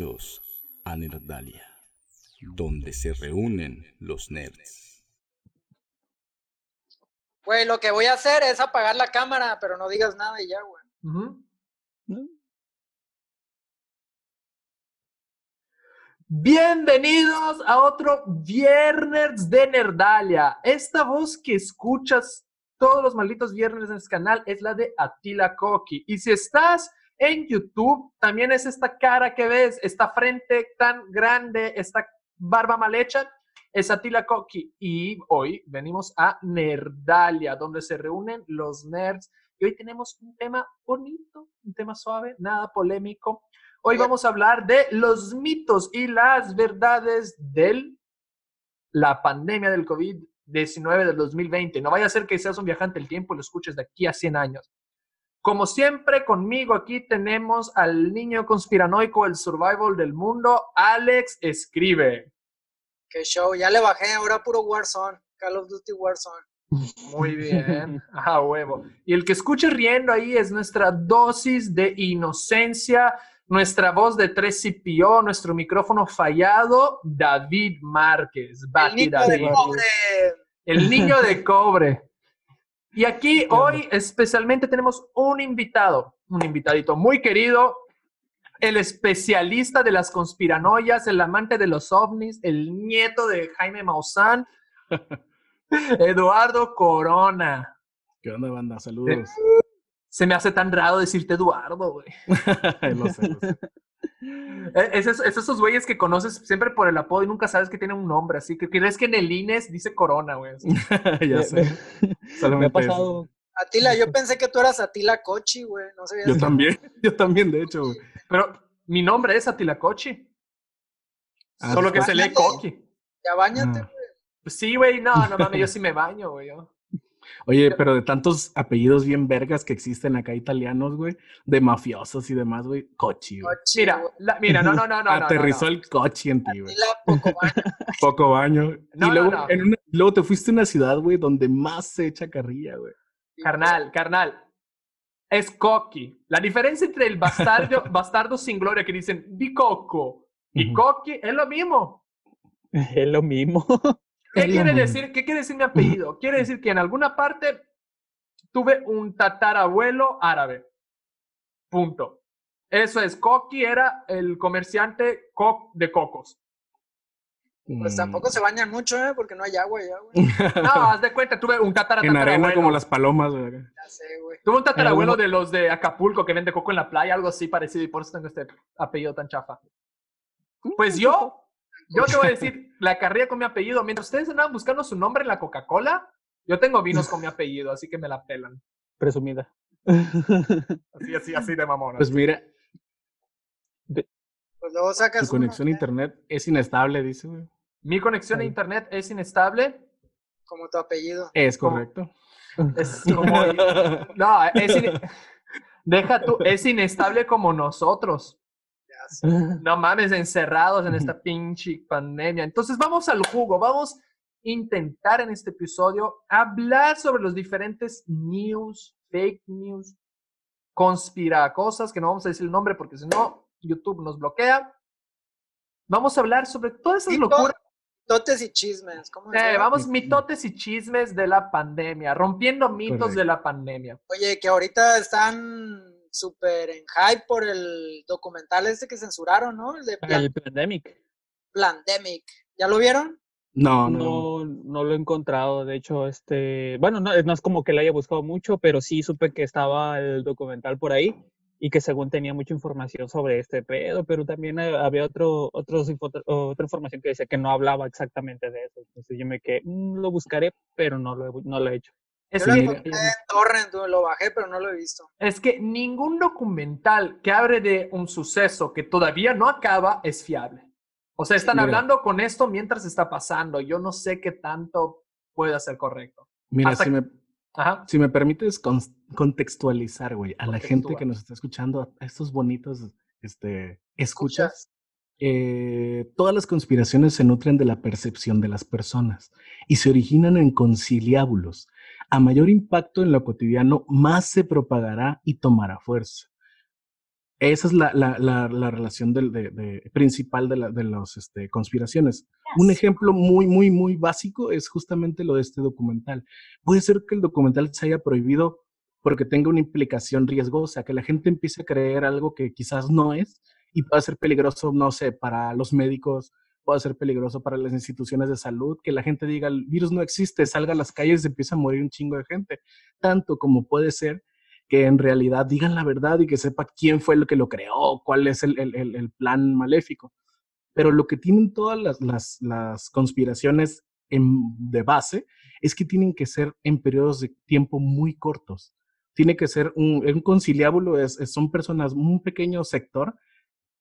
Bienvenidos a Nerdalia, donde se reúnen los nerds. Güey, lo que voy a hacer es apagar la cámara, pero no digas nada y ya, güey. Bienvenidos a otro Viernes de Nerdalia. Esta voz que escuchas todos los malditos viernes en este canal es la de Attila Koki. Y si estás en YouTube, también es esta cara que ves, esta frente tan grande, esta barba mal hecha, es Attila Koki. Y hoy venimos a Nerdalia, donde se reúnen los nerds. Y hoy tenemos un tema bonito, un tema suave, nada polémico. Hoy vamos a hablar de los mitos y las verdades de la pandemia del COVID-19 del 2020. No vaya a ser que seas un viajante del tiempo y lo escuches de aquí a 100 años. Como siempre, conmigo aquí tenemos al niño conspiranoico, el survival del mundo, Alex Escribe. Qué show, ya le bajé, ahora puro Warzone, Call of Duty Warzone. Muy bien, a huevo. Y el que escuche riendo ahí es nuestra dosis de inocencia, nuestra voz de 3CPO, nuestro micrófono fallado, David Márquez. El niño de cobre. El niño de cobre. Y aquí hoy especialmente tenemos un invitado, un invitadito muy querido, el especialista de las conspiranoias, el amante de los ovnis, el nieto de Jaime Maussan, Eduardo Corona. ¿Qué onda, banda? Saludos. Se me hace tan raro decirte Eduardo, güey. lo sé, lo sé. Eh, Es, es- es esos güeyes que conoces siempre por el apodo y nunca sabes que tiene un nombre, así que crees que en el INES dice Corona, güey. ya sé. me- me ha eso. pasado. Atila, yo pensé que tú eras Atila Kochi, güey. No Yo también, yo también, de hecho. güey. Pero mi nombre es Atilacochi. Ah, Solo que se lee. Coqui. Ya bañate, Ah. güey. Pues sí, güey, no, no mames, yo sí me baño, güey. yo. Oye, pero de tantos apellidos bien vergas que existen acá italianos, güey, de mafiosos y demás, güey, Cochi, güey. Mira, la- mira, no, no, no, no. no, no, Aterrizó no. el Cochi en ti, güey. Poco baño. Poco baño. No, y luego, en una- luego te fuiste a una ciudad, güey, donde más se echa carrilla, güey. Carnal, carnal. Es Coqui. La diferencia entre el bastardo, bastardo sin gloria que dicen di Coco y. Coqui es lo mismo. Es lo mismo. ¿Qué quiere decir? ¿Qué quiere decir mi apellido? Quiere decir que en alguna parte tuve un tatarabuelo árabe. Punto. Eso es. Coqui era el comerciante co- de cocos. Pues Mm. tampoco se bañan mucho, ¿eh? Porque no hay agua ya, güey. No, haz de cuenta, tuve un tatara, En arena tatarabuelo. como las palomas, güey. Ya sé, güey. Tuve un tatarabuelo de los de Acapulco que vende coco en la playa, algo así parecido, y por eso tengo este apellido tan chafa. Pues yo, yo te voy a decir la carrera con mi apellido. Mientras ustedes andaban buscando su nombre en la Coca-Cola, yo tengo vinos con mi apellido, así que me la pelan. Presumida. Así, así, así de mamona. Pues mira, Pues luego sacas tu conexión a ¿eh? internet es inestable, dice, güey. mi conexión a internet es inestable. Como tu apellido. Es correcto. Es como. No, es in- Deja tú, es inestable como nosotros. Ya sé. No mames, encerrados en esta pinche pandemia. Entonces vamos al jugo, vamos a intentar en este episodio hablar sobre los diferentes news, fake news, conspira cosas, que no vamos a decir el nombre porque si no, YouTube nos bloquea. Vamos a hablar sobre todas esas locuras. Totes y chismes. ¿Cómo Eh, vamos, mitotes y chismes de la pandemia, rompiendo mitos Correcto. de la pandemia. Oye, que ahorita están súper en hype por el documental este que censuraron, ¿no? El de Plan- El pandemic. Plandemic. ¿Ya lo vieron? No, no. No, no lo he encontrado. De hecho, este, bueno, no, no es como que lo haya buscado mucho, pero sí supe que estaba el documental por ahí y que según tenía mucha información sobre este pedo, pero también eh, había otro, otros, otra información que decía que no hablaba exactamente de eso. Entonces yo me quedé, "Mm, lo buscaré, pero no lo, he- no lo he hecho. Es Yo lo que- encontré en Torrent, lo bajé, pero no lo he visto. Es que ningún documental que hable de un suceso que todavía no acaba es fiable. O sea, están Mira. hablando con esto mientras está pasando. Yo no sé qué tanto pueda ser correcto. Mira, Hasta si me, Ajá. si me permites contextualizar, güey, a la gente que nos está escuchando, a estos bonitos este, escuchas, eh, todas las conspiraciones se nutren de la percepción de las personas y se originan en conciliábulos. A mayor impacto en lo cotidiano, más se propagará y tomará fuerza. Esa es la, la, la, relación del, de, principal de, de las este, conspiraciones. Un ejemplo muy, muy, muy básico es justamente lo de este documental. Puede ser que el documental se haya prohibido porque tenga una implicación riesgosa, que la gente empiece a creer algo que quizás no es y pueda ser peligroso, no sé, para los médicos, puede ser peligroso para las instituciones de salud, que la gente diga el virus no existe, salga a las calles y empieza a morir un chingo de gente, tanto como puede ser que en realidad digan la verdad y que sepa quién fue el que lo creó, cuál es el, el, el plan maléfico. Pero lo que tienen todas las, las, las conspiraciones en, de base es que tienen que ser en periodos de tiempo muy cortos. Tiene que ser un, un conciliábulo, es, son personas, un pequeño sector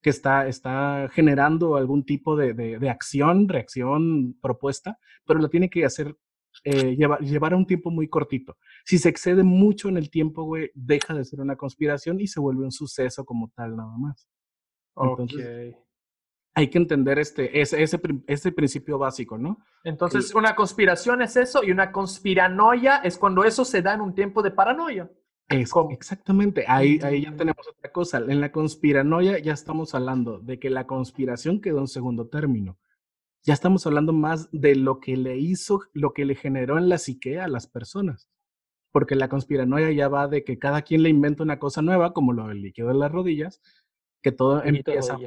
que está, está generando algún tipo de, de, de acción, reacción, propuesta, pero lo tiene que hacer eh, llevar, a un tiempo muy cortito. Si se excede mucho en el tiempo, güey, deja de ser una conspiración y se vuelve un suceso como tal nada más. Entonces, hay que entender este, ese, ese, ese, principio básico, ¿no? Entonces, una conspiración es eso y una conspiranoia es cuando eso se da en un tiempo de paranoia. Es, exactamente, ahí, ahí ya tenemos otra cosa. En la conspiranoia ya estamos hablando de que la conspiración quedó en segundo término ya estamos hablando más de lo que le hizo, lo que le generó en la psique a las personas. Porque la conspiranoia ya va de que cada quien le inventa una cosa nueva, como lo del líquido de las rodillas, que todo empieza.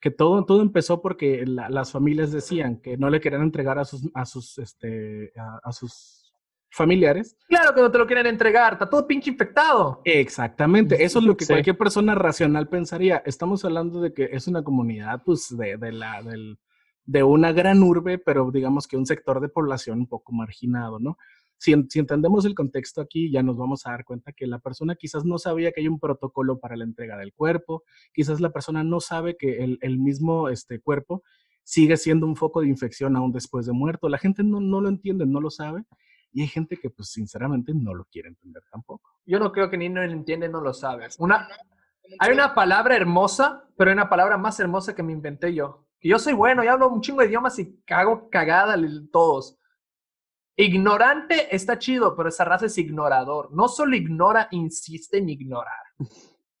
Que todo, todo empezó porque las familias decían que no le querían entregar a sus, a sus, este, a, sus familiares. Claro que no te lo quieren entregar, está todo pinche infectado. Exactamente, eso es lo que cualquier persona racional pensaría. Estamos hablando de que es una comunidad, pues, de, de la, del, de una gran urbe, pero digamos que un sector de población un poco marginado, ¿no? Si, entendemos el contexto aquí, ya nos vamos a dar cuenta que la persona quizás no sabía que hay un protocolo para la entrega del cuerpo, quizás la persona no sabe que el, mismo este, cuerpo sigue siendo un foco de infección aún después de muerto. La gente no, no lo entiende, no lo sabe. Y hay gente que, pues, sinceramente, no lo quiere entender tampoco. Yo no creo que ni no lo entiende, no lo sabe. Una, hay una palabra hermosa, pero hay una palabra más hermosa que me inventé yo que yo soy bueno, y hablo un chingo de idiomas y cago cagada todos. Ignorante está chido, pero esa raza es ignorador. No solo ignora, insiste en ignorar.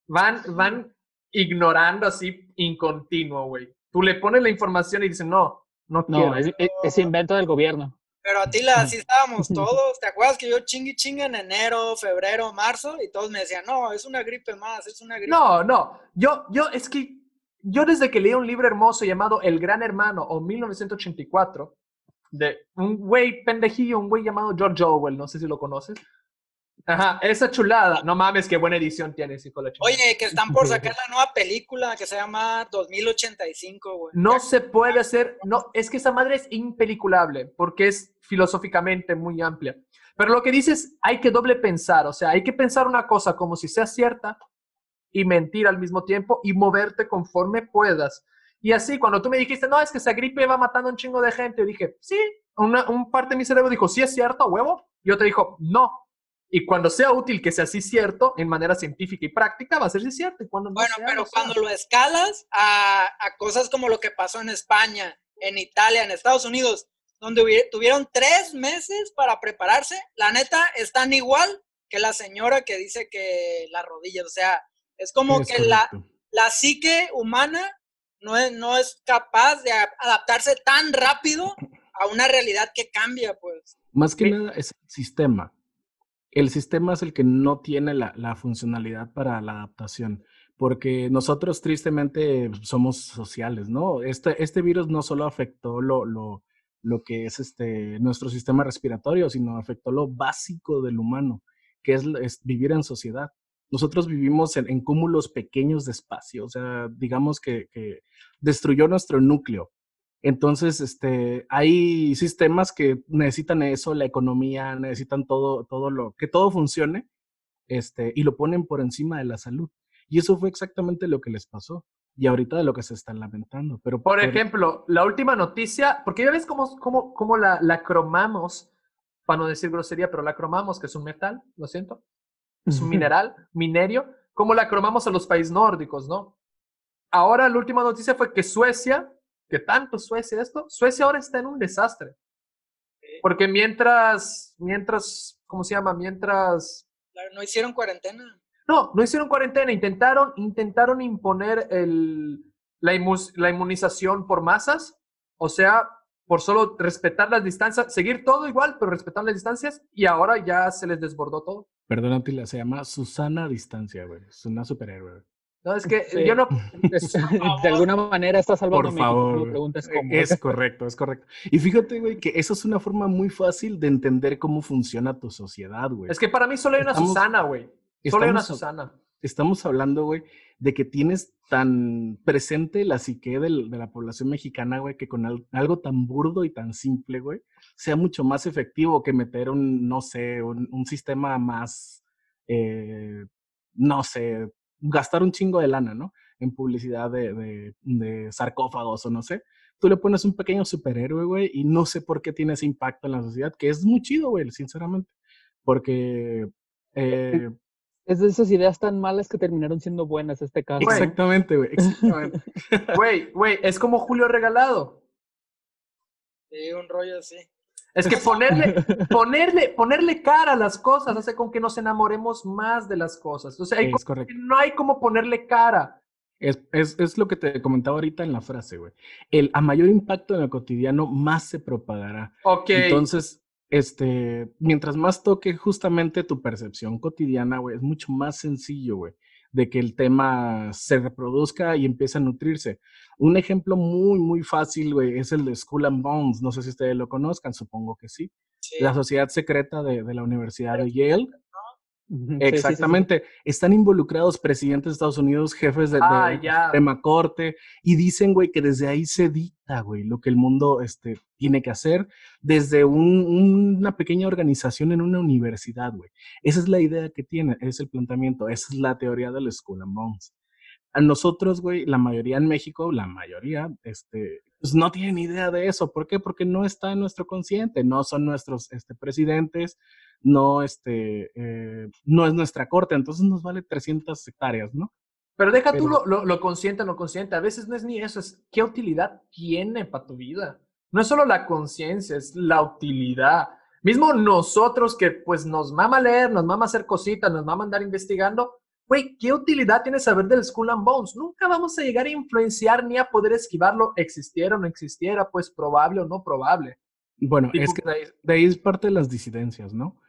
Van, van ignorando así incontinuo, güey. Tú le pones la información y dicen, no, no quiero. No, es, invento del gobierno. Pero a ti así estábamos todos. ¿Te acuerdas que yo chingui chinga en enero, febrero, marzo? Y todos me decían, no, es una gripe más, es una gripe. No, no. Yo, yo, es que yo desde que leí un libro hermoso llamado El Gran Hermano o 1984, de un güey pendejillo, un güey llamado George Orwell, no sé si lo conoces. Ajá, esa chulada. No mames, qué buena edición tiene Oye, que están por sacar la nueva película que se llama 2085, güey. No se puede hacer, no, es que esa madre es impeliculable porque es filosóficamente muy amplia. Pero lo que dices, hay que doble pensar, o sea, hay que pensar una cosa como si sea cierta y mentir al mismo tiempo y moverte conforme puedas. Y así, cuando tú me dijiste, no, es que esa gripe va matando un chingo de gente, yo dije, sí, una, un parte de mi cerebro dijo, sí es cierto, huevo. Y otro dijo, no. Y cuando sea útil que sea así cierto, en manera científica y práctica, va a ser sí cierto. Y cuando bueno, pero cuando lo escalas a, a cosas como lo que pasó en España, en Italia, en Estados Unidos, donde tuvieron tres meses para prepararse, la neta, están igual que la señora que dice que las rodillas, o sea, es como que la, la psique humana no es, no es capaz de adaptarse tan rápido a una realidad que cambia, pues. Más que nada es el sistema. El sistema es el que no tiene la, funcionalidad para la adaptación porque nosotros tristemente somos sociales, ¿no? Este, este virus no solo afectó lo, lo, lo, que es este, nuestro sistema respiratorio, sino afectó lo básico del humano, que es, vivir en sociedad nosotros vivimos en, cúmulos pequeños de espacio, o sea, digamos que, destruyó nuestro núcleo. Entonces, este, hay sistemas que necesitan eso, la economía, necesitan todo, todo lo, que todo funcione, este, y lo ponen por encima de la salud. Y eso fue exactamente lo que les pasó. Y ahorita de lo que se están lamentando. Pero, por ejemplo, la última noticia, porque ya ves cómo, cómo, cómo la, la cromamos, para no decir grosería, pero la cromamos, que es un metal, lo siento es un mineral, minerio, como la cromamos a los países nórdicos, ¿no? Ahora la última noticia fue que Suecia, que tanto Suecia esto, Suecia ahora está en un desastre. Porque mientras, mientras, ¿cómo se llama? Mientras... No hicieron cuarentena. No, no hicieron cuarentena, intentaron, intentaron imponer el, la, la inmunización por masas, o sea, por solo respetar las distancias, seguir todo igual, pero respetar las distancias, y ahora ya se les desbordó todo. Perdón, Tila, se llama Susana Distancia, güey. Es una superhéroe. No, es que yo no. de alguna manera está salvando Por favor. Preguntas cómo. Es correcto, es correcto. Y fíjate, güey, que eso es una forma muy fácil de entender cómo funciona tu sociedad, güey. Es que para mí solo hay una Susana, güey. Solo hay una Susana. Estamos hablando, güey, de que tienes tan presente la psique de la población mexicana, güey, que con algo tan burdo y tan simple, güey, sea mucho más efectivo que meter un, no sé, un, sistema más, eh, no sé, gastar un chingo de lana, ¿no? En publicidad de, de, sarcófagos o no sé. Tú le pones un pequeño superhéroe, güey, y no sé por qué tiene ese impacto en la sociedad, que es muy chido, güey, sinceramente. Porque eh, es de esas ideas tan malas que terminaron siendo buenas este caso. Exactamente, güey. Exactamente. Güey, güey, es como Julio Regalado. Sí, un rollo así. Es que ponerle, ponerle, ponerle cara a las cosas hace con que nos enamoremos más de las cosas. O sea, hay no hay como ponerle cara. Es, es, es, lo que te comentaba ahorita en la frase, güey. El a mayor impacto en el cotidiano, más se propagará. Ok. Entonces, este, mientras más toque justamente tu percepción cotidiana, güey, es mucho más sencillo, güey, de que el tema se reproduzca y empiece a nutrirse. Un ejemplo muy, muy fácil, güey, es el de School and Bones. No sé si ustedes lo conozcan, supongo que sí. La sociedad secreta de, de la Universidad de Yale Exactamente. Están involucrados presidentes de Estados Unidos, jefes de, de, Corte, y dicen, güey, que desde ahí se dicta, güey, lo que el mundo este, tiene que hacer desde una pequeña organización en una universidad, güey. Esa es la idea que tiene, es el planteamiento, esa es la teoría del School and Bones. A nosotros, güey, la mayoría en México, la mayoría, este, pues no tienen idea de eso. ¿Por qué? Porque no está en nuestro consciente, no son nuestros este, presidentes, no, este, eh, no es nuestra corte, entonces nos vale 300 hectáreas, ¿no? Pero deja tú lo, lo, lo, consciente o no consciente, a veces no es ni eso, es qué utilidad tiene para tu vida. No es solo la conciencia, es la utilidad. Mismo nosotros que pues nos mama leer, nos mama hacer cositas, nos mama andar investigando, güey, ¿qué utilidad tiene saber del Skull and Bones? Nunca vamos a llegar a influenciar ni a poder esquivarlo, existiera o no existiera, pues probable o no probable. Bueno, es que de ahí, de ahí, es parte de las disidencias, ¿no?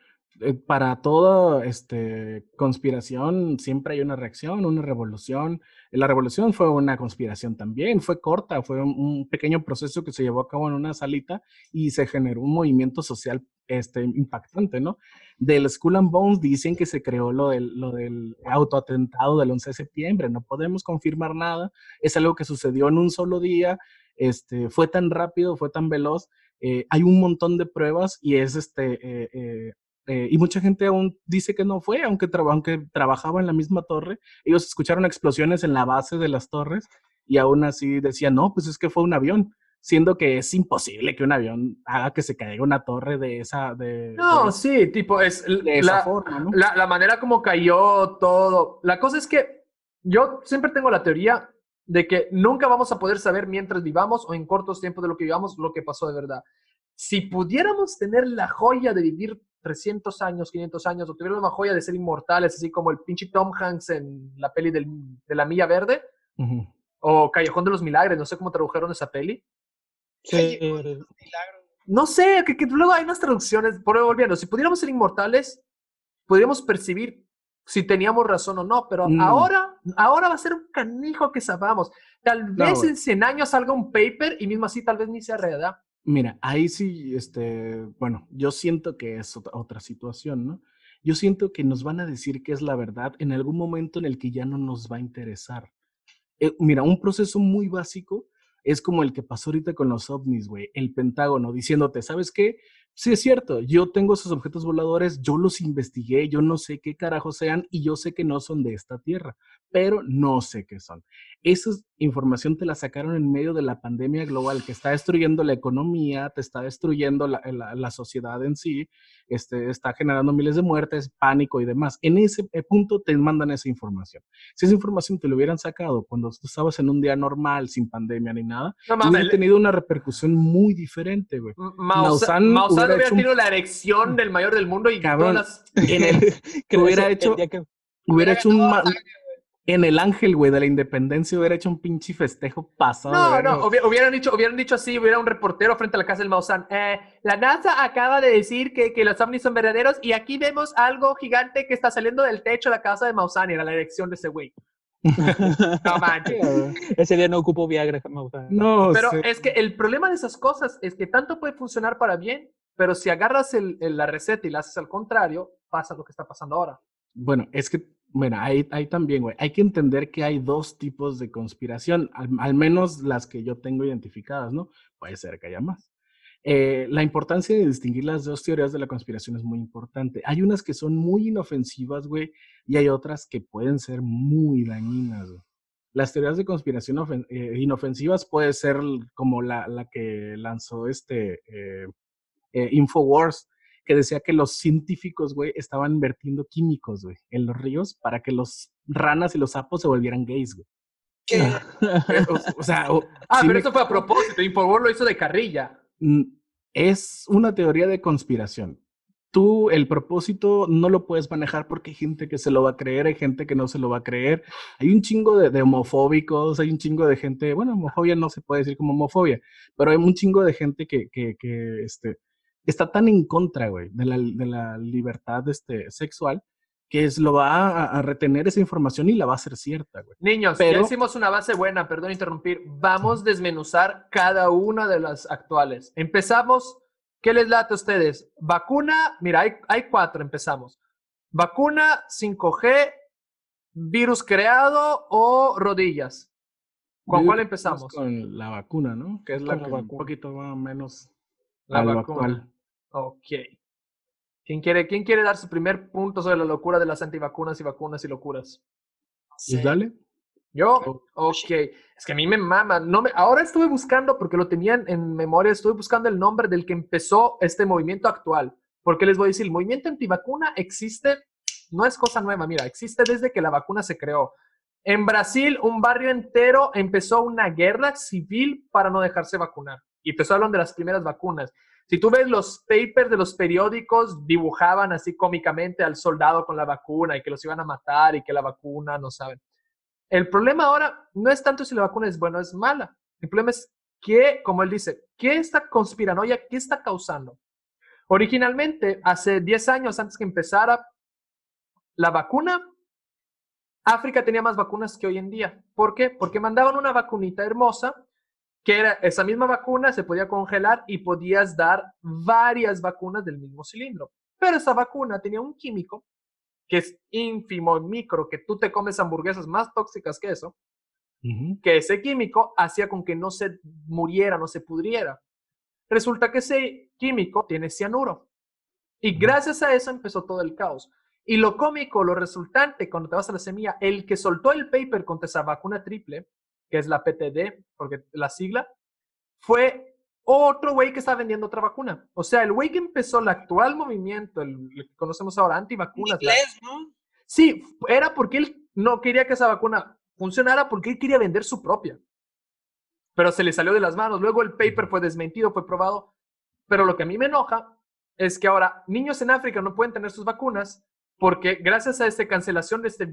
Eh, para toda este, conspiración siempre hay una reacción, una revolución. La revolución fue una conspiración también, fue corta, fue un, pequeño proceso que se llevó a cabo en una salita y se generó un movimiento social este, impactante, ¿no? Del Skull and Bones dicen que se creó lo del, lo del autoatentado del 11 de septiembre, no podemos confirmar nada, es algo que sucedió en un solo día, este, fue tan rápido, fue tan veloz, eh, hay un montón de pruebas y es este, eh, eh, y mucha gente aún dice que no fue, aunque, aunque trabajaba en la misma torre. Ellos escucharon explosiones en la base de las torres y aún así decían, no, pues es que fue un avión, siendo que es imposible que un avión haga que se caiga una torre de esa... De, no, sí, tipo, es la, forma, ¿no? la, la manera como cayó todo. La cosa es que yo siempre tengo la teoría de que nunca vamos a poder saber mientras vivamos o en cortos tiempos de lo que vivamos lo que pasó de verdad. Si pudiéramos tener la joya de vivir 300 años, 500 años, o tuvieron una joya de ser inmortales, así como el pinche Tom Hanks en la peli del, de la Milla Verde, o Callejón de los Milagres, no sé cómo tradujeron esa peli. Sí. No sé, que, luego hay unas traducciones, por volviendo, si pudiéramos ser inmortales, podríamos percibir si teníamos razón o no, pero mm. ahora, ahora va a ser un canijo que sabamos. Tal vez en 100 años salga un paper y mismo así tal vez ni se arreda. Mira, ahí sí, este, bueno, yo siento que es otra, situación, ¿no? Yo siento que nos van a decir que es la verdad en algún momento en el que ya no nos va a interesar. Eh, mira, un proceso muy básico es como el que pasó ahorita con los ovnis, güey, el Pentágono, diciéndote, ¿sabes qué? Sí, es cierto, yo tengo esos objetos voladores, yo los investigué, yo no sé qué carajo sean y yo sé que no son de esta tierra, pero no sé qué son. Esa información te la sacaron en medio de la pandemia global que está destruyendo la economía, te está destruyendo la, la, sociedad en sí, este, está generando miles de muertes, pánico y demás. En ese eh, punto te mandan esa información. Si esa información te lo hubieran sacado cuando tú estabas en un día normal, sin pandemia ni nada, no, hubiera tenido una repercusión muy diferente, güey. Maussan, hubiera tenido la erección del mayor del mundo y Cabrón, en el, que hubiera hecho Hubiera hecho un... En el ángel, güey, de la independencia hubiera hecho un pinche festejo pasado. No, no, hubieran dicho, hubieran dicho así, hubiera un reportero frente a la casa del Maussan. Eh, la NASA acaba de decir que, que, los ovnis son verdaderos y aquí vemos algo gigante que está saliendo del techo de la casa de Maussan y era la elección de ese güey. no manches. Ese día no ocupó Viagra, Maussan. No, Pero es que el problema de esas cosas es que tanto puede funcionar para bien, pero si agarras el, la receta y la haces al contrario, pasa lo que está pasando ahora. Bueno, es que bueno, ahí, también, güey. Hay que entender que hay dos tipos de conspiración, al, menos las que yo tengo identificadas, ¿no? Puede ser que haya más. Eh, la importancia de distinguir las dos teorías de la conspiración es muy importante. Hay unas que son muy inofensivas, güey, y hay otras que pueden ser muy dañinas. Las teorías de conspiración eh, inofensivas puede ser como la, la que lanzó este eh, Infowars, que decía que los científicos, güey, estaban vertiendo químicos, güey, en los ríos para que los ranas y los sapos se volvieran gays, güey. ¿Qué? o, sea, ah, pero eso fue a propósito, Infowar lo hizo de carrilla. Mm, es una teoría de conspiración. Tú el propósito no lo puedes manejar porque hay gente que se lo va a creer, hay gente que no se lo va a creer. Hay un chingo de, homofóbicos, hay un chingo de gente, bueno, homofobia no se puede decir como homofobia, pero hay un chingo de gente que, que, que este, está tan en contra, güey, de la, de la libertad este, sexual, que es, lo va a, retener esa información y la va a hacer cierta, güey. Niños, Pero, ya hicimos una base buena, perdón interrumpir. Vamos a desmenuzar cada una de las actuales. Empezamos, ¿qué les late a ustedes? Vacuna, mira, hay, hay cuatro, empezamos. Vacuna, 5G, virus creado o rodillas. ¿Con cuál empezamos? Con la vacuna, ¿no? Que es la, que un poquito más o menos la vacuna. Ok. ¿Quién quiere, ¿Quién quiere dar su primer punto sobre la locura de las antivacunas y vacunas y locuras? Sí. dale. ¿Yo? Ok. Es que a mí me mama. No me, ahora estuve buscando, porque lo tenían en memoria, estuve buscando el nombre del que empezó este movimiento actual. Porque les voy a decir, el movimiento antivacuna existe, no es cosa nueva, mira, existe desde que la vacuna se creó. En Brasil, un barrio entero empezó una guerra civil para no dejarse vacunar. Y empezó hablando de las primeras vacunas. Si tú ves los papers de los periódicos, dibujaban así cómicamente al soldado con la vacuna y que los iban a matar y que la vacuna no saben. El problema ahora no es tanto si la vacuna es buena o es mala. El problema es que, como él dice, ¿qué está conspiranoia? ¿Qué está causando? Originalmente, hace 10 años antes que empezara la vacuna, África tenía más vacunas que hoy en día. ¿Por qué? Porque mandaban una vacunita hermosa que era esa misma vacuna se podía congelar y podías dar varias vacunas del mismo cilindro. Pero esa vacuna tenía un químico que es ínfimo, micro, que tú te comes hamburguesas más tóxicas que eso, que ese químico hacía con que no se muriera, no se pudriera. Resulta que ese químico tiene cianuro. Y gracias a eso empezó todo el caos. Y lo cómico, lo resultante, cuando te vas a la semilla, el que soltó el paper contra esa vacuna triple que es la PTD, porque la sigla, fue otro güey que está vendiendo otra vacuna. O sea, el güey que empezó el actual movimiento, el, que conocemos ahora, antivacunas. Inglés, ¿no? Sí, era porque él no quería que esa vacuna funcionara porque él quería vender su propia. Pero se le salió de las manos. Luego el paper fue desmentido, fue probado. Pero lo que a mí me enoja es que ahora niños en África no pueden tener sus vacunas porque gracias a esta cancelación de este,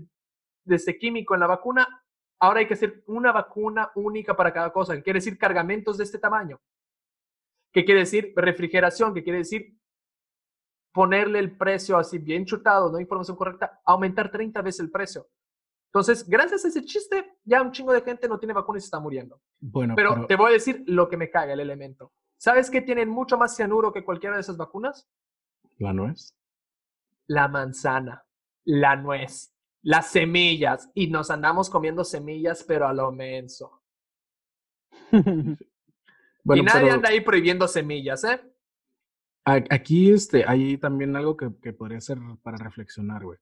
de este químico en la vacuna, Ahora hay que hacer una vacuna única para cada cosa, que quiere decir cargamentos de este tamaño. ¿Qué quiere decir refrigeración? ¿Qué quiere decir ponerle el precio así bien chutado, no información correcta, aumentar 30 veces el precio? Entonces, gracias a ese chiste, ya un chingo de gente no tiene vacuna y se está muriendo. Bueno, pero, te voy a decir lo que me caga el elemento. ¿Sabes qué tienen mucho más cianuro que cualquiera de esas vacunas? La nuez. La manzana, la nuez las semillas y nos andamos comiendo semillas, pero a lo menso. y nadie anda ahí prohibiendo semillas, ¿eh? Aquí este, hay también algo que, que podría ser para reflexionar, güey.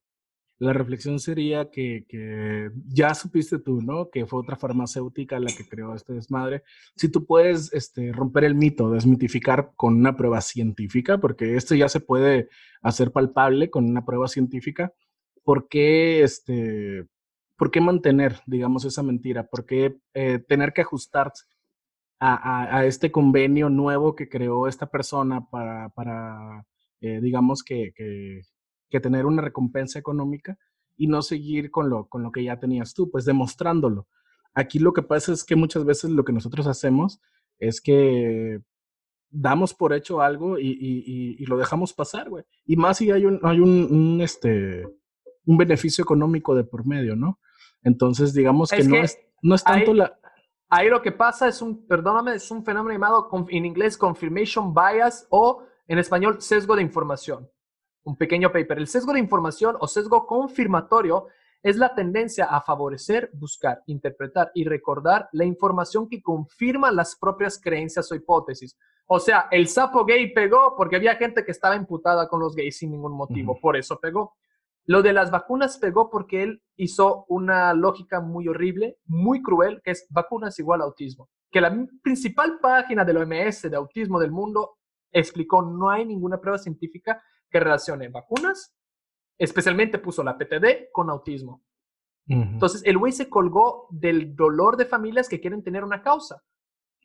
La reflexión sería que, que, ya supiste tú, ¿no? Que fue otra farmacéutica la que creó este desmadre. Si tú puedes este, romper el mito, desmitificar con una prueba científica, porque esto ya se puede hacer palpable con una prueba científica, ¿por qué, este, ¿por qué mantener, digamos, esa mentira? ¿Por qué eh, tener que ajustarse a, a, este convenio nuevo que creó esta persona para, para eh, digamos, que, que, tener una recompensa económica? y no seguir con lo, con lo que ya tenías tú, pues demostrándolo. Aquí lo que pasa es que muchas veces lo que nosotros hacemos es que damos por hecho algo y, lo dejamos pasar, güey. Y más si hay un, hay un, este, un beneficio económico de por medio, ¿no? Entonces, digamos que, no, es, no es tanto la... Ahí lo que pasa es un, perdóname, es un fenómeno llamado en inglés confirmation bias o en español sesgo de información. Un pequeño paper. El sesgo de información o sesgo confirmatorio es la tendencia a favorecer, buscar, interpretar y recordar la información que confirma las propias creencias o hipótesis. O sea, el sapo gay pegó porque había gente que estaba imputada con los gays sin ningún motivo, por eso pegó. Lo de las vacunas pegó porque él hizo una lógica muy horrible, muy cruel, que es vacunas igual a autismo. Que la principal página del OMS de autismo del mundo explicó no hay ninguna prueba científica que relacione vacunas, especialmente puso la PTD con autismo. Entonces, el güey se colgó del dolor de familias que quieren tener una causa.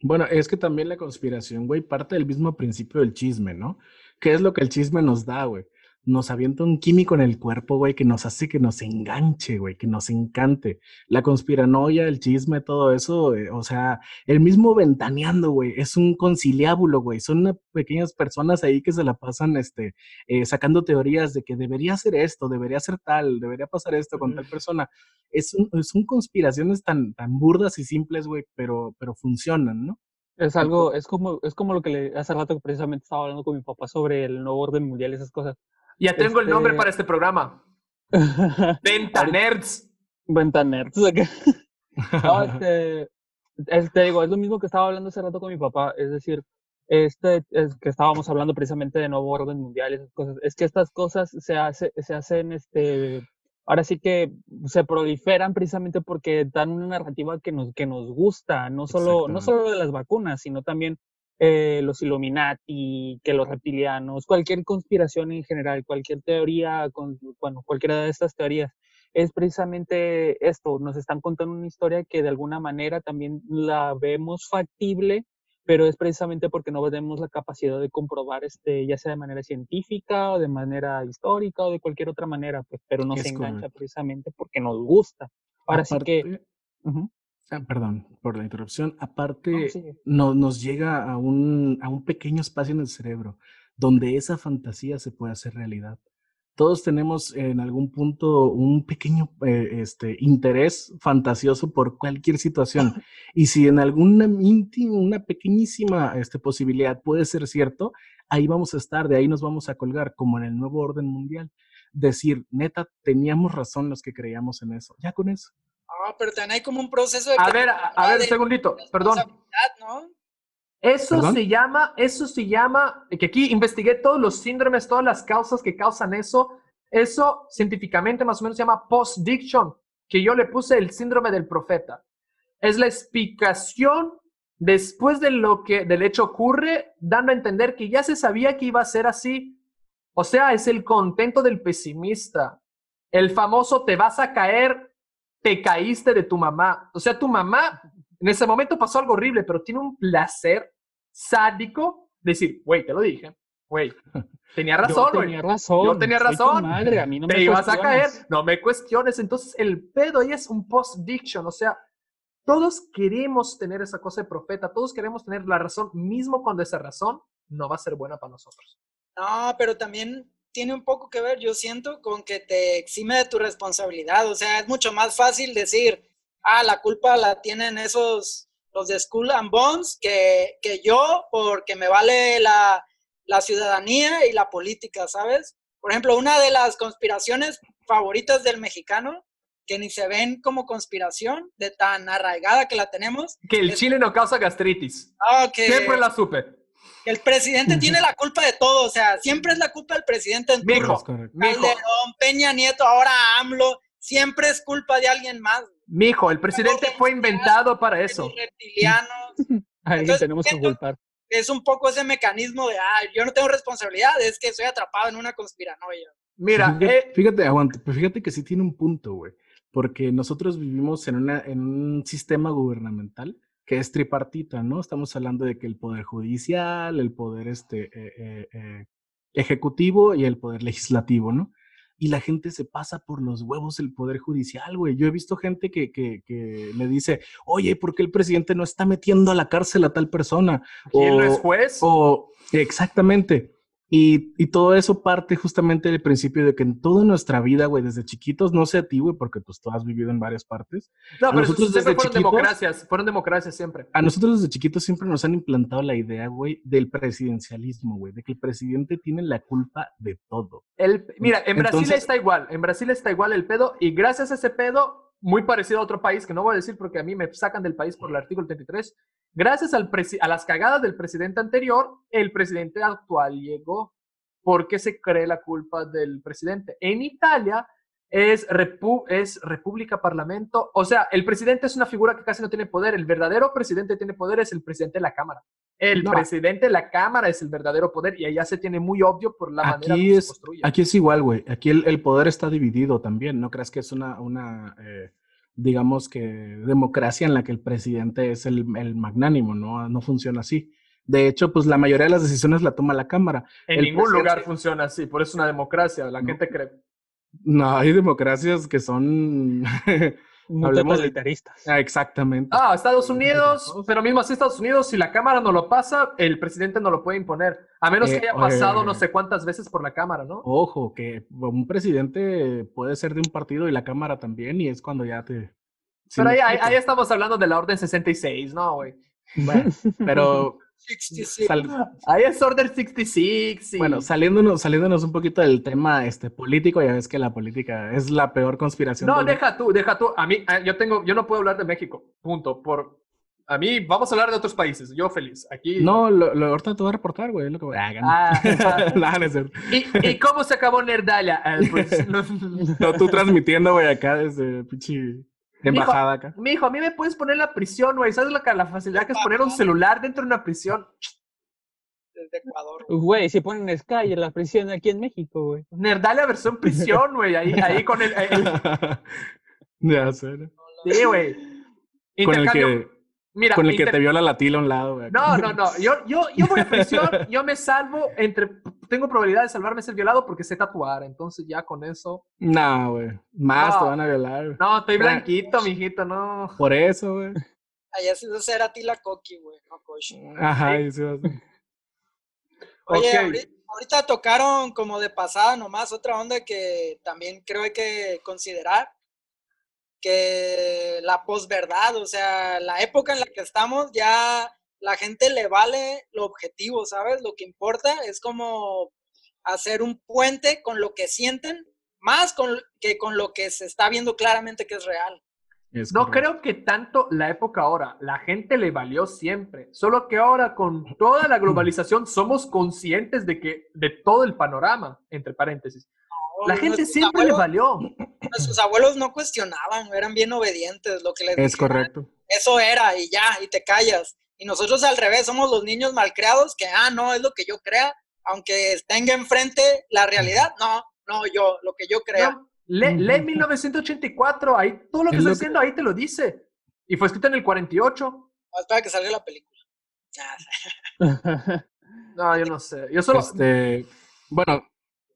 Bueno, es que también la conspiración, güey, parte del mismo principio del chisme, ¿no? ¿Qué es lo que el chisme nos da, güey? Nos avienta un químico en el cuerpo, güey, que nos hace que nos enganche, güey, que nos encante. La conspiranoia, el chisme, todo eso, eh, o sea, el mismo ventaneando, güey, es un conciliábulo, güey. Son pequeñas personas ahí que se la pasan, este, eh, sacando teorías de que debería ser esto, debería ser tal, debería pasar esto con tal persona. Es un, son conspiraciones tan, tan burdas y simples, güey, pero, pero funcionan, ¿no? Es algo, es como, es como lo que le, hace rato precisamente estaba hablando con mi papá sobre el nuevo orden mundial y esas cosas. Ya tengo el nombre este para este programa. Venta Nerds. Venta Nerds. no, este, este, digo, es lo mismo que estaba hablando hace rato con mi papá. Es decir, este, es que estábamos hablando precisamente de nuevo orden mundial y esas cosas. Es que estas cosas se, hace, se hacen, este, ahora sí que se proliferan precisamente porque dan una narrativa que nos, que nos gusta, no solo, no solo de las vacunas, sino también eh, los Illuminati, que los reptilianos, cualquier conspiración en general, cualquier teoría, con, bueno, cualquiera de estas teorías, es precisamente esto, nos están contando una historia que de alguna manera también la vemos factible, pero es precisamente porque no tenemos la capacidad de comprobar, este, ya sea de manera científica o de manera histórica o de cualquier otra manera, pues, pero nos engancha precisamente porque nos gusta. Ahora sí que... Ah, perdón por la interrupción. Aparte, no, nos llega a un, a un pequeño espacio en el cerebro donde esa fantasía se puede hacer realidad. Todos tenemos en algún punto un pequeño eh, este, interés fantasioso por cualquier situación. Y si en alguna una pequeñísima este, posibilidad puede ser cierto, ahí vamos a estar, de ahí nos vamos a colgar, como en el nuevo orden mundial. Decir, neta, teníamos razón los que creíamos en eso. Ya con eso. No, pero también hay como un proceso de... A ver, a, ver, un segundito, perdón. Eso se llama, eso se llama, que aquí investigué todos los síndromes, todas las causas que causan eso. Eso científicamente más o menos se llama post-diction, que yo le puse el síndrome del profeta. Es la explicación después de lo que del hecho ocurre, dando a entender que ya se sabía que iba a ser así. O sea, es el contento del pesimista. El famoso te vas a caer te caíste de tu mamá. O sea, tu mamá en ese momento pasó algo horrible, pero tiene un placer sádico de decir, güey, te lo dije, güey, tenía razón, Yo tenía razón. Yo tenía razón. Madre, a mí no te ibas a caer, no me cuestiones. Entonces, el pedo ahí es un post-diction, o sea, todos queremos tener esa cosa de profeta, todos queremos tener la razón, mismo cuando esa razón no va a ser buena para nosotros. No, pero también tiene un poco que ver, yo siento, con que te exime de tu responsabilidad. O sea, es mucho más fácil decir, ah, la culpa la tienen esos, los de School and Bonds, que, que yo, porque me vale la, la ciudadanía y la política, ¿sabes? Por ejemplo, una de las conspiraciones favoritas del mexicano, que ni se ven como conspiración, de tan arraigada que la tenemos. Que el chile no causa gastritis. Ah, Siempre la supe el presidente tiene la culpa de todo, o sea, siempre es la culpa del presidente en Mijo, Calderón, Peña Nieto, ahora AMLO, siempre es culpa de alguien más. Mijo, el presidente fue inventado para eso. Reptilianos. Entonces, tenemos que culpar. Es un poco ese mecanismo de, ah, yo no tengo responsabilidad, es que estoy atrapado en una conspiranoia. Mira, fíjate, eh, aguante, pero fíjate que sí tiene un punto, güey, porque nosotros vivimos en, una, en un sistema gubernamental que es tripartita, ¿no? Estamos hablando de que el poder judicial, el poder este, eh, eh, eh, ejecutivo y el poder legislativo, ¿no? y la gente se pasa por los huevos el poder judicial, güey. Yo he visto gente que, que, que le dice, oye, ¿por qué el presidente no está metiendo a la cárcel a tal persona? ¿Quién no es juez? O, exactamente. Y, y, todo eso parte justamente del principio de que en toda nuestra vida, güey, desde chiquitos, no sé a ti, güey, porque pues tú has vivido en varias partes. No, pero nosotros desde fueron democracias, fueron democracias siempre. A nosotros desde chiquitos siempre nos han implantado la idea, güey, del presidencialismo, güey, de que el presidente tiene la culpa de todo. El, mira, en Brasil está igual, en Brasil está igual el pedo, y gracias a ese pedo, muy parecido a otro país, que no voy a decir porque a mí me sacan del país por el artículo 33, Gracias al a las cagadas del presidente anterior, el presidente actual llegó. ¿Por qué se cree la culpa del presidente? En Italia es, es república, parlamento. O sea, el presidente es una figura que casi no tiene poder. El verdadero presidente tiene poder es el presidente de la Cámara. El presidente de la Cámara es el verdadero poder y allá se tiene muy obvio por la manera en que se construye. Aquí es igual, güey. Aquí el, poder está dividido también. ¿No creas que es una, una eh, digamos que, democracia en la que el presidente es el, el, magnánimo, ¿no? No funciona así. De hecho, pues la mayoría de las decisiones la toma la Cámara. En ningún lugar funciona así, por eso es una democracia, la gente cree. No, hay democracias que son... Hablemos militaristas. Ah, exactamente. Ah, Estados Unidos, pero mismo así Estados Unidos, si la Cámara no lo pasa, el presidente no lo puede imponer. A menos que eh, haya pasado no sé cuántas veces por la Cámara, ¿no? Ojo, que un presidente puede ser de un partido y la Cámara también, y es cuando ya te... pero ahí, ahí, estamos hablando de la Orden 66, ¿no, güey? Bueno, pero 66. Ahí es Order 66. Bueno, saliéndonos, saliéndonos un poquito del tema este, político, ya ves que la política es la peor conspiración. No, deja tú, deja tú. A mí, yo tengo, yo no puedo hablar de México, punto. Por, a mí, vamos a hablar de otros países. Yo feliz. Aquí. No, lo, lo ahorita te voy a reportar, güey. Lo que voy a ah, ¿Y, ¿Y, cómo se acabó Nerdalia? Ah, pues, no, tú transmitiendo, güey, acá desde pinche Embajada acá. Mijo, a mí me puedes poner la prisión, güey. ¿Sabes la, la facilidad que es poner un celular dentro de una prisión? Desde Ecuador. Güey, si ponen Sky en la prisión aquí en México, güey. Nerdalia versión prisión, güey. Ahí, ahí con el. Ya sé. Sí, güey. Con el que Mira, con el que te viola la tila a un lado. Güey. No, no, no. Yo, yo, yo voy a prisión, yo me salvo entre. Tengo probabilidad de salvarme ser violado porque sé tatuar. Entonces ya con eso. No, güey. Más te van a violar. No, estoy blanquito, mijito, no. Por eso, güey. Allá se va a ti la coqui, güey, no coche. Ajá, sí. va a ser. Oye, ahorita tocaron como de pasada nomás otra onda que también creo hay que considerar que la posverdad, o sea, la época en la que estamos ya la gente le vale lo objetivo, ¿sabes? Lo que importa es como hacer un puente con lo que sienten, más con, que con lo que se está viendo claramente que es real. no creo que tanto la época ahora, la gente le valió siempre, solo que ahora con toda la globalización somos conscientes de que de todo el panorama, entre paréntesis. La gente siempre le valió. Sus abuelos no cuestionaban, eran bien obedientes, lo que les Es correcto. Eso era, y ya, y te callas. Y nosotros al revés, somos los niños malcriados que, ah, no, es lo que yo crea, aunque tenga enfrente la realidad, no, no, yo, lo que yo crea. lee, 1984, ahí todo lo que estoy diciendo ahí te lo dice. Y fue escrito en el 48. espera que salga la película. no, yo no sé. Yo solo... Este, bueno,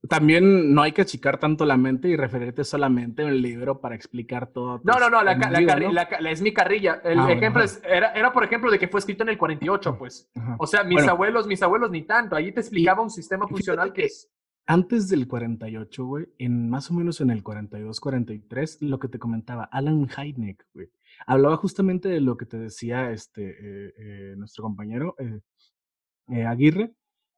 también no hay que achicar tanto la mente y referirte solamente a un libro para explicar todo. No, no, no, la, la, es mi carrilla. El ah, ejemplo era, era, por ejemplo, de que fue escrito en el 48, pues. O sea, mis abuelos, mis abuelos ni tanto. Ahí te explicaba un sistema funcional que es. Antes del 48, güey, en más o menos en el 42, 43, lo que te comentaba, Alan Hynek, güey, hablaba justamente de lo que te decía este, eh, eh, nuestro compañero eh, Aguirre,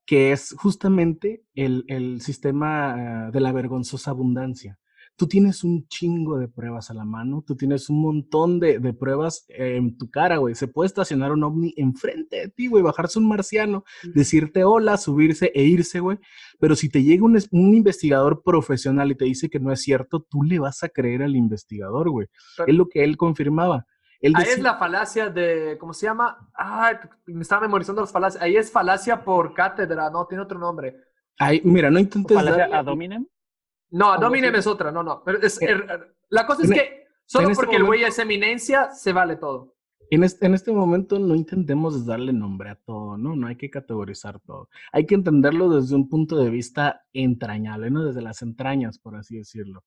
que es justamente el, el sistema de la vergonzosa abundancia. Tú tienes un chingo de pruebas a la mano, tú tienes un montón de, de pruebas en tu cara, güey. Se puede estacionar un ovni enfrente de ti, güey, bajarse un marciano, decirte hola, subirse e irse, güey. Pero si te llega un, un, investigador profesional y te dice que no es cierto, tú le vas a creer al investigador, güey. Es lo que él confirmaba. Ahí es la falacia de, ¿cómo se llama? Ah, me estaba memorizando las falacias. Ahí es falacia por cátedra, no, tiene otro nombre. Ahí, mira, no intentes ¿Falacia ad hominem? No, ad hominem es otra, no, no. Pero es, er, la cosa es que solo porque el güey es eminencia, se vale todo. En este, en este momento no intentemos darle nombre a todo, ¿no? No hay que categorizar todo. Hay que entenderlo desde un punto de vista entrañable, ¿no? Desde las entrañas, por así decirlo.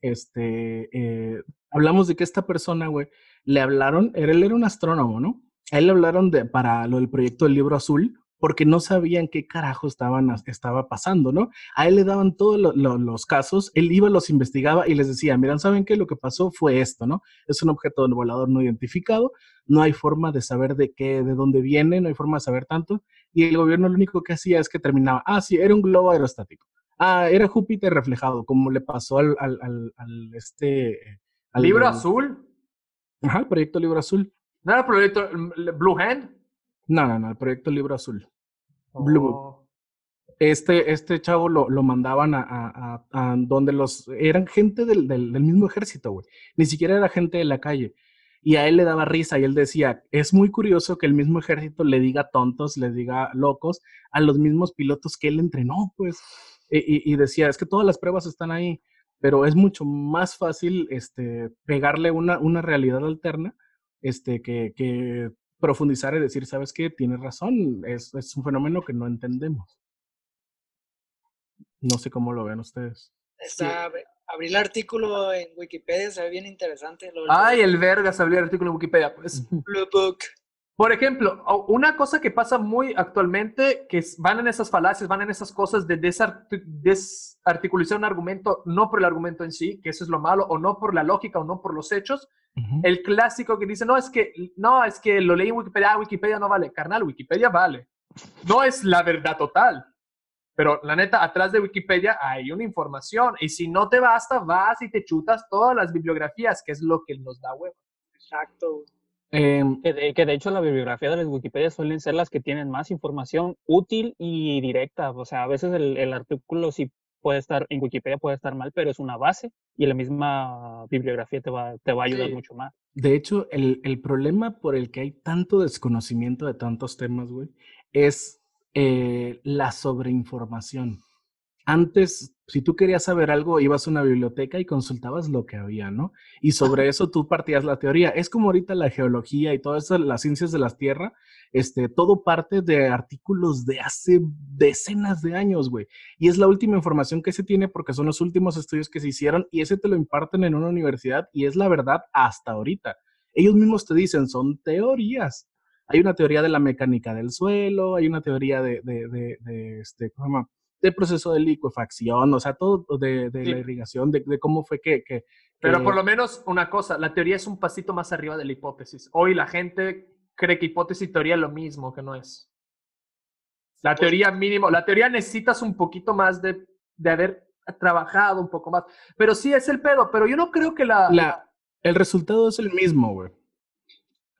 Este, eh, hablamos de que esta persona, güey, le hablaron, él era un astrónomo, ¿no? A él le hablaron de, para lo del proyecto del libro azul, porque no sabían qué carajo estaban, estaba pasando, ¿no? A él le daban todos los casos, él iba, los investigaba y les decía, miren, ¿saben qué? Lo que pasó fue esto, ¿no? Es un objeto volador no identificado, no hay forma de saber de qué, de dónde viene, no hay forma de saber tanto, y el gobierno lo único que hacía es que terminaba, ah, sí, era un globo aerostático, ah, era Júpiter reflejado, como le pasó al, al, al, este... Al, ¿Libro azul? Ajá, el proyecto Libro Azul. ¿No era el proyecto Blue Hand? No, no, no, el proyecto Libro Azul. Blue. Oh. Este, este chavo lo, lo mandaban a, a, a, donde los. Eran gente del, del, del mismo ejército, güey. Ni siquiera era gente de la calle. Y a él le daba risa y él decía: Es muy curioso que el mismo ejército le diga tontos, le diga locos a los mismos pilotos que él entrenó, pues. Y, y, decía: Es que todas las pruebas están ahí, pero es mucho más fácil este, pegarle una, una realidad alterna este, que, que profundizar y decir, ¿sabes qué? Tienes razón, es, es un fenómeno que no entendemos. No sé cómo lo ven ustedes. Está, abrí el artículo en Wikipedia, se ve bien interesante. Ay, el vergas, abrí el artículo en Wikipedia. Pues. Blue Book. Por ejemplo, una cosa que pasa muy actualmente, que van en esas falacias, van en esas cosas de desarticulizar un argumento, no por el argumento en sí, que eso es lo malo, o no por la lógica, o no por los hechos. El clásico que dice, no, es que, no, es que lo leí en Wikipedia, ah, Wikipedia no vale. Carnal, Wikipedia vale. No es la verdad total. Pero la neta, atrás de Wikipedia hay una información. Y si no te basta, vas y te chutas todas las bibliografías, que es lo que nos da huevo. Exacto. Em, que, de, que, de, hecho la bibliografía de las Wikipedia suelen ser las que tienen más información útil y directa. O sea, a veces el, el, artículo sí puede estar en Wikipedia, puede estar mal, pero es una base y la misma bibliografía te va, te va a ayudar mucho más. De hecho, el, el, problema por el que hay tanto desconocimiento de tantos temas, güey, es eh, la sobreinformación. Antes, si tú querías saber algo, ibas a una biblioteca y consultabas lo que había, ¿no? Y sobre eso tú partías la teoría. Es como ahorita la geología y todas las ciencias de la Tierra, este, todo parte de artículos de hace decenas de años, güey. Y es la última información que se tiene porque son los últimos estudios que se hicieron y ese te lo imparten en una universidad y es la verdad hasta ahorita. Ellos mismos te dicen, son teorías. Hay una teoría de la mecánica del suelo, hay una teoría de, de, de, de este, ¿cómo se llama? Del proceso de liquefacción, o sea, todo de, de la irrigación, de, cómo fue que, que, Pero por lo menos una cosa, la teoría es un pasito más arriba de la hipótesis. Hoy la gente cree que hipótesis y teoría es lo mismo, que no es. La pues teoría mínimo, la teoría necesitas un poquito más de, de haber trabajado un poco más. Pero sí es el pedo, pero yo no creo que la... la el resultado es el mismo, güey.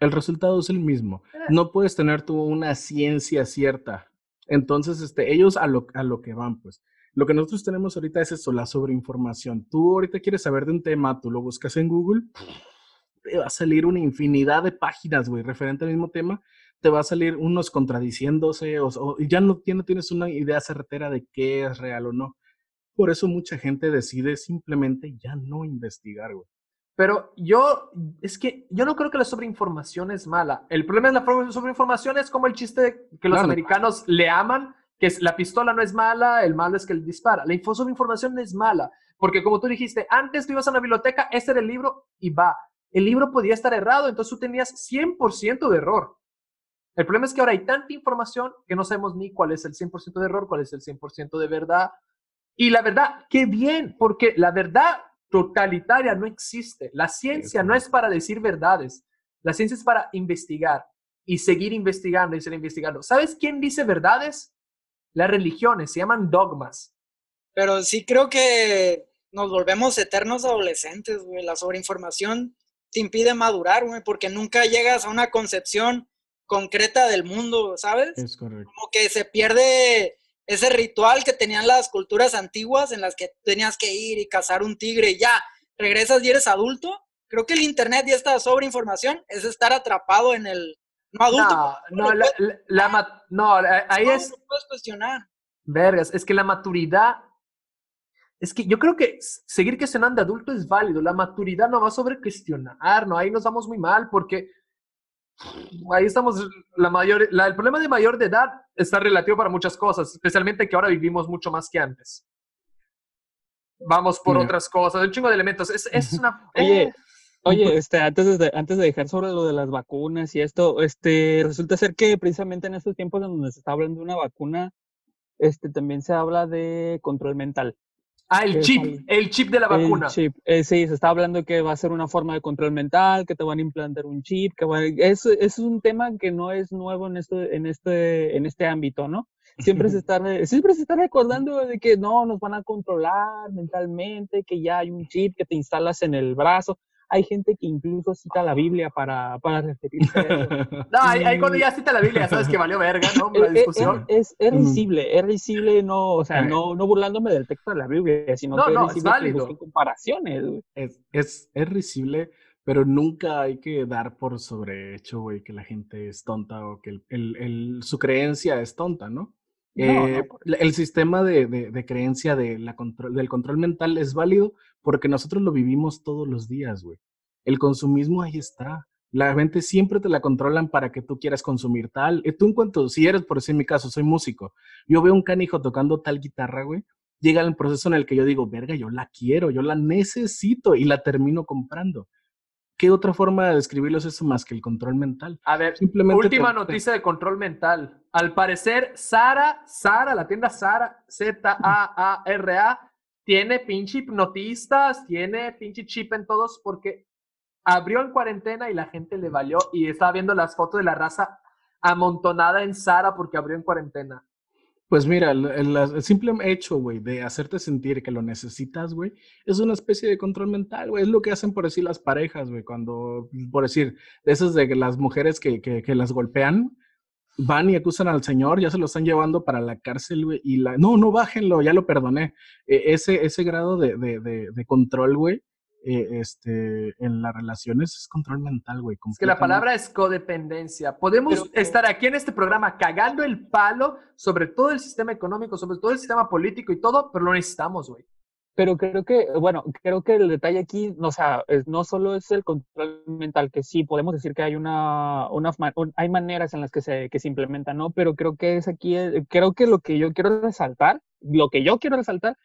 El resultado es el mismo. Eh. No puedes tener tú una ciencia cierta entonces, este, ellos a lo, a lo que van, pues. Lo que nosotros tenemos ahorita es eso, la sobreinformación. Tú ahorita quieres saber de un tema, tú lo buscas en Google, te va a salir una infinidad de páginas, güey, referente al mismo tema. Te va a salir unos contradiciéndose o, ya no, no tienes una idea certera de qué es real o no. Por eso mucha gente decide simplemente ya no investigar, güey. Pero yo, es que yo no creo que la sobreinformación es mala. El problema es la sobreinformación es como el chiste que los americanos le aman, que es la pistola no es mala, el malo es que le dispara. La sobreinformación no es mala, porque como tú dijiste, antes tú ibas a una biblioteca, este era el libro y va. El libro podía estar errado, entonces tú tenías 100% de error. El problema es que ahora hay tanta información que no sabemos ni cuál es el 100% de error, cuál es el 100% de verdad. Y la verdad, qué bien, porque la verdad totalitaria no existe. La ciencia no es para decir verdades. La ciencia es para investigar y seguir investigando y seguir investigando. ¿Sabes quién dice verdades? Las religiones, se llaman dogmas. Pero sí creo que nos volvemos eternos adolescentes, güey. La sobreinformación te impide madurar, güey, porque nunca llegas a una concepción concreta del mundo, ¿sabes? Es correcto. Como que se pierde ese ritual que tenían las culturas antiguas en las que tenías que ir y cazar un tigre y ya, regresas y eres adulto. Creo que el Internet y esta sobreinformación es estar atrapado en el... No adulto. No, no, la, no ahí es... No puedes cuestionar. Vergas, es que la maturidad... Es que yo creo que seguir cuestionando adulto es válido. La maturidad no va sobre cuestionar, ¿no? Ahí nos vamos muy mal porque ahí estamos, la mayor, el problema de mayor de edad está relativo para muchas cosas, especialmente que ahora vivimos mucho más que antes. Vamos por otras cosas, un chingo de elementos. Es, es una... Oye, eh, Oye, este, antes de, antes de dejar sobre lo de las vacunas y esto, este, resulta ser que precisamente en estos tiempos en donde se está hablando de una vacuna, este, también se habla de control mental. Ah, el chip, el, chip de la vacuna. Chip. Eh, sí, se está hablando que va a ser una forma de control mental, que te van a implantar un chip, que eso, es un tema que no es nuevo en este, en este, en este ámbito, ¿no? Siempre se está, siempre se está recordando de que no, nos van a controlar mentalmente, que ya hay un chip que te instalas en el brazo hay gente que incluso cita la Biblia para, para referirse a eso. no, hay, cuando ya cita la Biblia, sabes que valió verga, ¿no? La eh, eh, discusión. Es, es, risible, es risible, no, o sea, no, no burlándome del texto de la Biblia, sino que es risible es comparaciones. Es, es, es risible, pero nunca hay que dar por sobrehecho, güey, que la gente es tonta o que el, el, el, su creencia es tonta, ¿no? Eh, el sistema de, de, creencia de la control, del control mental es válido porque nosotros lo vivimos todos los días, güey. El consumismo ahí está. La gente siempre te la controlan para que tú quieras consumir tal. Y tú en cuanto, si eres, por decir mi caso, soy músico, yo veo un canijo tocando tal guitarra, güey, llega el proceso en el que yo digo, verga, yo la quiero, yo la necesito y la termino comprando. ¿Qué otra forma de describirlo es eso más que el control mental? A ver, Simplemente última noticia de control mental. Al parecer, Sara, Sara, la tienda Sara, Z-A-A-R-A, tiene pinche hipnotistas, tiene pinche chip en todos porque abrió en cuarentena y la gente le valió y estaba viendo las fotos de la raza amontonada en Sara porque abrió en cuarentena. Pues mira, el, simple hecho, güey, de hacerte sentir que lo necesitas, güey, es una especie de control mental, güey. Es lo que hacen, por decir, las parejas, güey, cuando, por decir, de esas de las mujeres que, que, las golpean, van y acusan al señor, ya se lo están llevando para la cárcel, güey, y la, no, no, bájenlo, ya lo perdoné. E, ese, ese grado de, de, de, de control, güey, eh, este, en las relaciones es control mental, güey. Es que la palabra es codependencia. Podemos estar aquí en este programa cagando el palo sobre todo el sistema económico, sobre todo el sistema político y todo, pero lo necesitamos, güey. Pero creo que, bueno, creo que el detalle aquí, o sea, no solo es el control mental, que sí, podemos decir que hay una, una hay maneras en las que se, que se implementan, ¿no? Pero creo que es aquí, eh, creo que lo que yo quiero resaltar, lo que yo quiero resaltar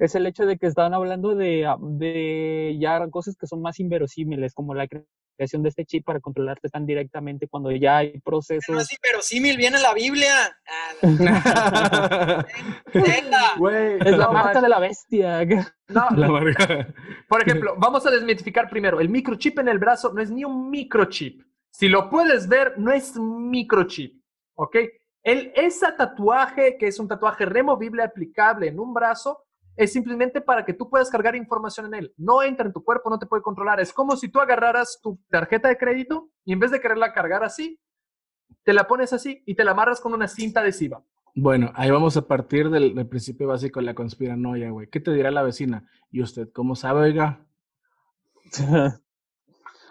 es el hecho de que estaban hablando de, ah, de ya cosas que son más inverosímiles, como la creación de este chip para controlarte tan directamente cuando ya hay procesos. No es inverosímil, viene la Biblia. Ah, es la marca de la bestia. No. Por ejemplo, vamos a desmitificar primero. El microchip en el brazo no es ni un microchip. Si lo puedes ver, no es microchip. ¿Ok? El, ese tatuaje, que es un tatuaje removible aplicable en un brazo, es simplemente para que tú puedas cargar información en él. No entra en tu cuerpo, no te puede controlar. Es como si tú agarraras tu tarjeta de crédito y en vez de quererla cargar así, te la pones así y te la amarras con una cinta adhesiva. Bueno, ahí vamos a partir del, principio básico de la conspiranoia, güey. ¿Qué te dirá la vecina? ¿Y usted cómo sabe, oiga?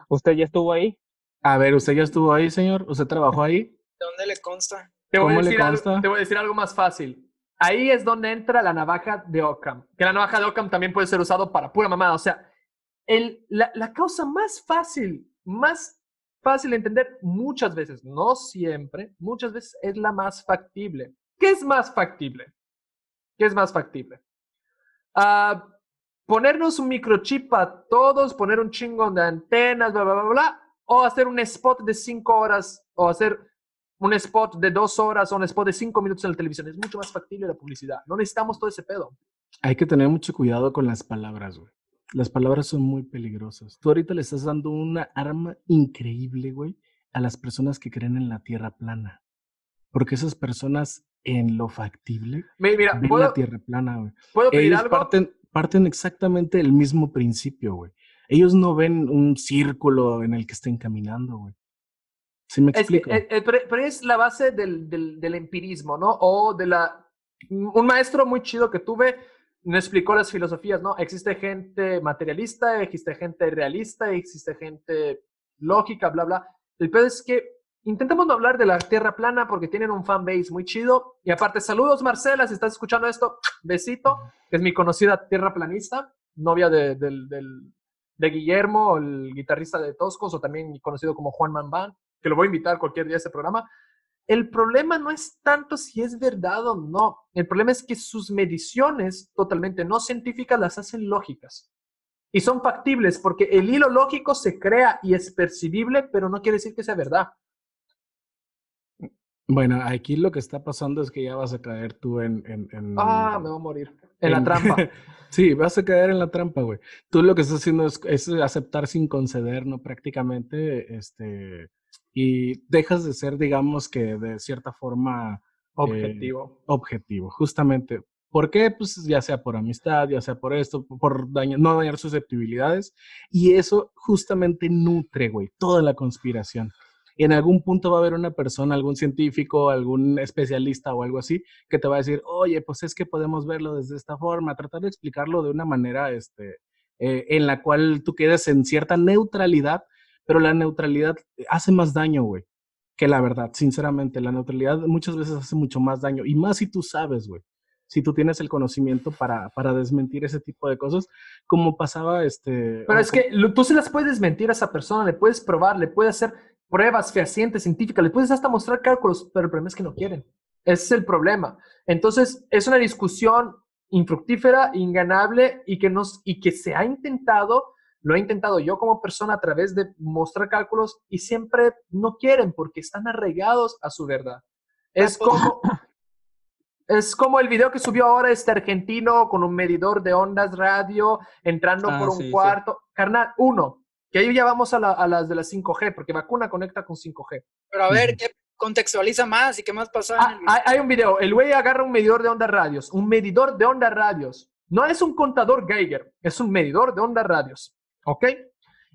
¿Usted ya estuvo ahí? A ver, ¿usted ya estuvo ahí, señor? ¿Usted trabajó ahí? ¿De dónde le consta? Te voy, a decir algo, te voy a decir algo más fácil. Ahí es donde entra la navaja de Ockham. Que la navaja de Ockham también puede ser usado para pura mamada. O sea, el, la, la causa más fácil, más fácil de entender muchas veces, no siempre, muchas veces es la más factible. ¿Qué es más factible? ¿Qué es más factible? Uh, ponernos un microchip a todos, poner un chingo de antenas, bla, bla, bla, bla, o hacer un spot de cinco horas, o hacer un spot de dos horas o un spot de cinco minutos en la televisión. Es mucho más factible la publicidad. No necesitamos todo ese pedo. Hay que tener mucho cuidado con las palabras, güey. Las palabras son muy peligrosas. Tú ahorita le estás dando una arma increíble, güey, a las personas que creen en la tierra plana. Porque esas personas en lo factible Mira, ven la tierra plana, güey. ¿Puedo pedir Ellos algo? Parten, parten exactamente del mismo principio, güey. Ellos no ven un círculo en el que estén caminando, güey. Sí me explico. Es eh, pero, es la base del, del, del, empirismo, ¿no? O de la... Un maestro muy chido que tuve me explicó las filosofías, ¿no? Existe gente materialista, existe gente realista, existe gente lógica, bla, bla. El peor es que intentamos no hablar de la Tierra plana porque tienen un fanbase muy chido. Y aparte, saludos Marcela, si estás escuchando esto, besito, que es mi conocida tierra planista, novia de, de, de Guillermo, el guitarrista de Toscos, o también conocido como Juan Manban que lo voy a invitar cualquier día a ese programa, el problema no es tanto si es verdad o no. El problema es que sus mediciones totalmente no científicas las hacen lógicas. Y son factibles porque el hilo lógico se crea y es percibible, pero no quiere decir que sea verdad. Bueno, aquí lo que está pasando es que ya vas a caer tú en... ah, me voy a morir. En, la trampa. sí, vas a caer en la trampa, güey. Tú lo que estás haciendo es, es, aceptar sin conceder, ¿no? Prácticamente, este... Y dejas de ser, digamos que de cierta forma... Eh, objetivo. objetivo, justamente. ¿Por qué? Pues ya sea por amistad, ya sea por esto, por no dañar susceptibilidades. Y eso justamente nutre, güey, toda la conspiración. Y en algún punto va a haber una persona, algún científico, algún especialista o algo así, que te va a decir, oye, pues es que podemos verlo desde esta forma, tratar de explicarlo de una manera este, eh, en la cual tú quedes en cierta neutralidad, pero la neutralidad hace más daño, güey, que la verdad, sinceramente. La neutralidad muchas veces hace mucho más daño, y más si tú sabes, güey si tú tienes el conocimiento para, para desmentir ese tipo de cosas, como pasaba este... Pero es que tú se las puedes desmentir a esa persona, le puedes probar, le puedes hacer pruebas fehacientes, científicas, le puedes hasta mostrar cálculos, pero el problema es que no quieren. Ese es el problema. Entonces, es una discusión infructífera, inganable y que, nos, y que se ha intentado, lo he intentado yo como persona a través de mostrar cálculos y siempre no quieren porque están arraigados a su verdad. Es como, es como el video que subió ahora este argentino con un medidor de ondas radio entrando ah, por un cuarto. Carnal, uno, que ahí ya vamos a, las de la 5G, porque vacuna conecta con 5G. Pero a ver, ¿qué contextualiza más y qué más pasó? Ah, hay, hay, un video, el güey agarra un medidor de ondas radios, un medidor de ondas radios. No es un contador Geiger, es un medidor de ondas radios, ¿ok?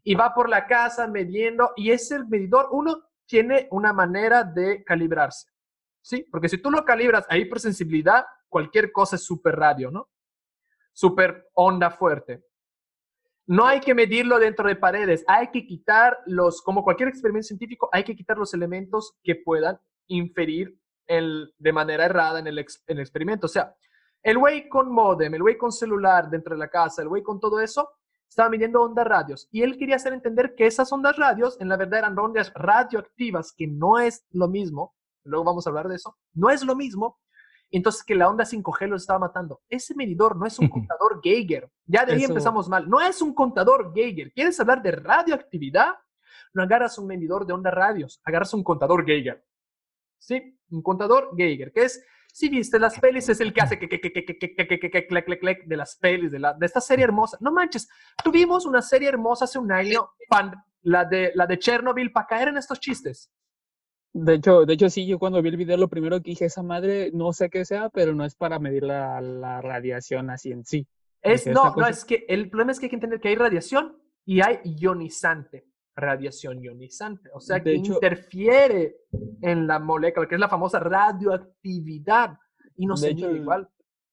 Y va por la casa midiendo, y ese medidor, uno, tiene una manera de calibrarse. ¿sí? Porque si tú lo calibras a hipersensibilidad, cualquier cosa es super radio, ¿no? Super onda fuerte. No hay que medirlo dentro de paredes, hay que quitar los, como cualquier experimento científico, hay que quitar los elementos que puedan inferir el, de manera errada en el, en el experimento. O sea, el güey con modem, el güey con celular dentro de la casa, el güey con todo eso, estaba midiendo ondas radios y él quería hacer entender que esas ondas radios en la verdad eran ondas radioactivas, que no es lo mismo, luego vamos a hablar de eso, no es lo mismo. Entonces que la onda 5G lo estaba matando. Ese medidor no es un contador Geiger. Ya de ahí empezamos mal. No es un contador Geiger. ¿Quieres hablar de radioactividad? No agarras un medidor de onda radios, agarras un contador Geiger. ¿Sí? Un contador Geiger, que es, si viste las pelis, es el que hace que, que, que, que, que, que, que, que, que, de las pelis, de, la, de esta serie hermosa. No manches, tuvimos una serie hermosa hace un año, la de, la de Chernobyl, para caer en estos chistes. De hecho, de hecho, sí, yo cuando vi el video, lo primero que dije, esa madre, no sé qué sea, pero no es para medir la, la radiación así en sí. Es, no, no, es que el problema es que hay que entender que hay radiación y hay ionizante, radiación ionizante, o sea, que interfiere en la molécula, que es la famosa radioactividad, y no se igual.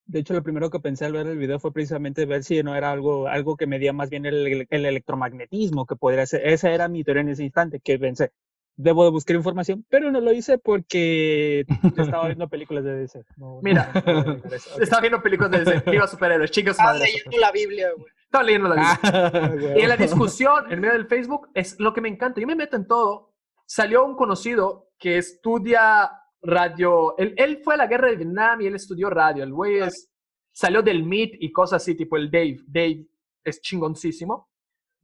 De hecho, lo primero que pensé al ver el video fue precisamente ver si no era algo, algo que medía más bien el, el electromagnetismo, que podría ser. Esa era mi teoría en ese instante, que pensé, debo de buscar información, pero no lo hice porque estaba viendo películas de DC. Mira, estaba viendo películas de DC, iba superhéroes, chicos. Estaba leyendo la Biblia, güey. Estaba leyendo la Biblia. Ah, y en la discusión, en medio del Facebook, es lo que me encanta. Yo me meto en todo. Salió un conocido que estudia radio. Él, él fue a la guerra de Vietnam y él estudió radio. El güey es, salió del MIT y cosas así, tipo el Dave. Dave es chingoncísimo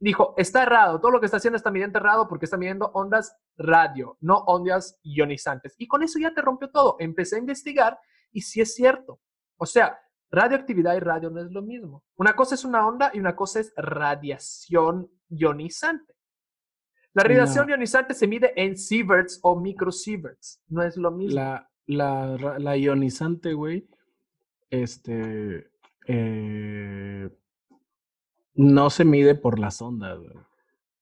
dijo, está errado, todo lo que está haciendo está midiendo errado porque está midiendo ondas radio, no ondas ionizantes. Y con eso ya te rompió todo. Empecé a investigar y sí es cierto. O sea, radioactividad y radio no es lo mismo. Una cosa es una onda y una cosa es radiación ionizante. La radiación ionizante se mide en sieverts o microsieverts. No es lo mismo. La, la, la ionizante, güey, este, eh, no se mide por las ondas.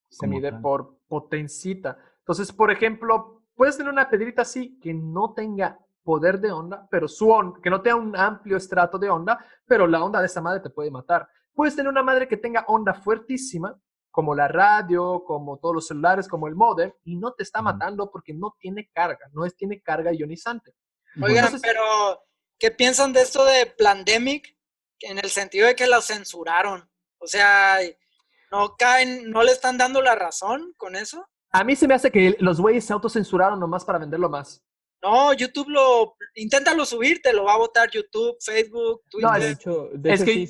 Se mide por potencita. Entonces, por ejemplo, puedes tener una pedrita así que no tenga poder de onda, pero su onda, que no tenga un amplio estrato de onda, pero la onda de esa madre te puede matar. Puedes tener una madre que tenga onda fuertísima, como la radio, como todos los celulares, como el modem, y no te está matando porque no tiene carga, no es, tiene carga ionizante. Oigan, pero ¿qué piensan de esto de Plandemic? En el sentido de que lo censuraron. O sea, no caen, no le están dando la razón con eso. A mí se me hace que los güeyes se autocensuraron nomás para venderlo más. No, YouTube lo. Inténtalo subir, te lo va a votar YouTube, Facebook, Twitter. No, de hecho, de hecho sí,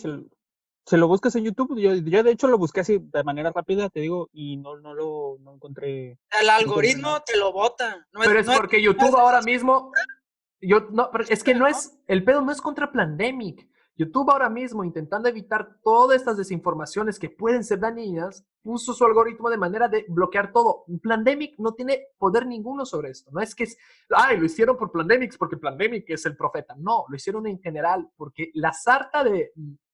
se, lo buscas en YouTube. Yo, yo, de hecho, lo busqué así de manera rápida, te digo, y no, no lo no encontré. El algoritmo te lo vota. pero es, porque YouTube ahora mismo. Yo, no, pero es que no es. El pedo no es contra Plandemic. YouTube ahora mismo, intentando evitar todas estas desinformaciones que pueden ser dañinas, puso su algoritmo de manera de bloquear todo. Plandemic no tiene poder ninguno sobre esto. No es que es, ay, lo hicieron por Plandemic porque Plandemic es el profeta. No, lo hicieron en general porque la sarta de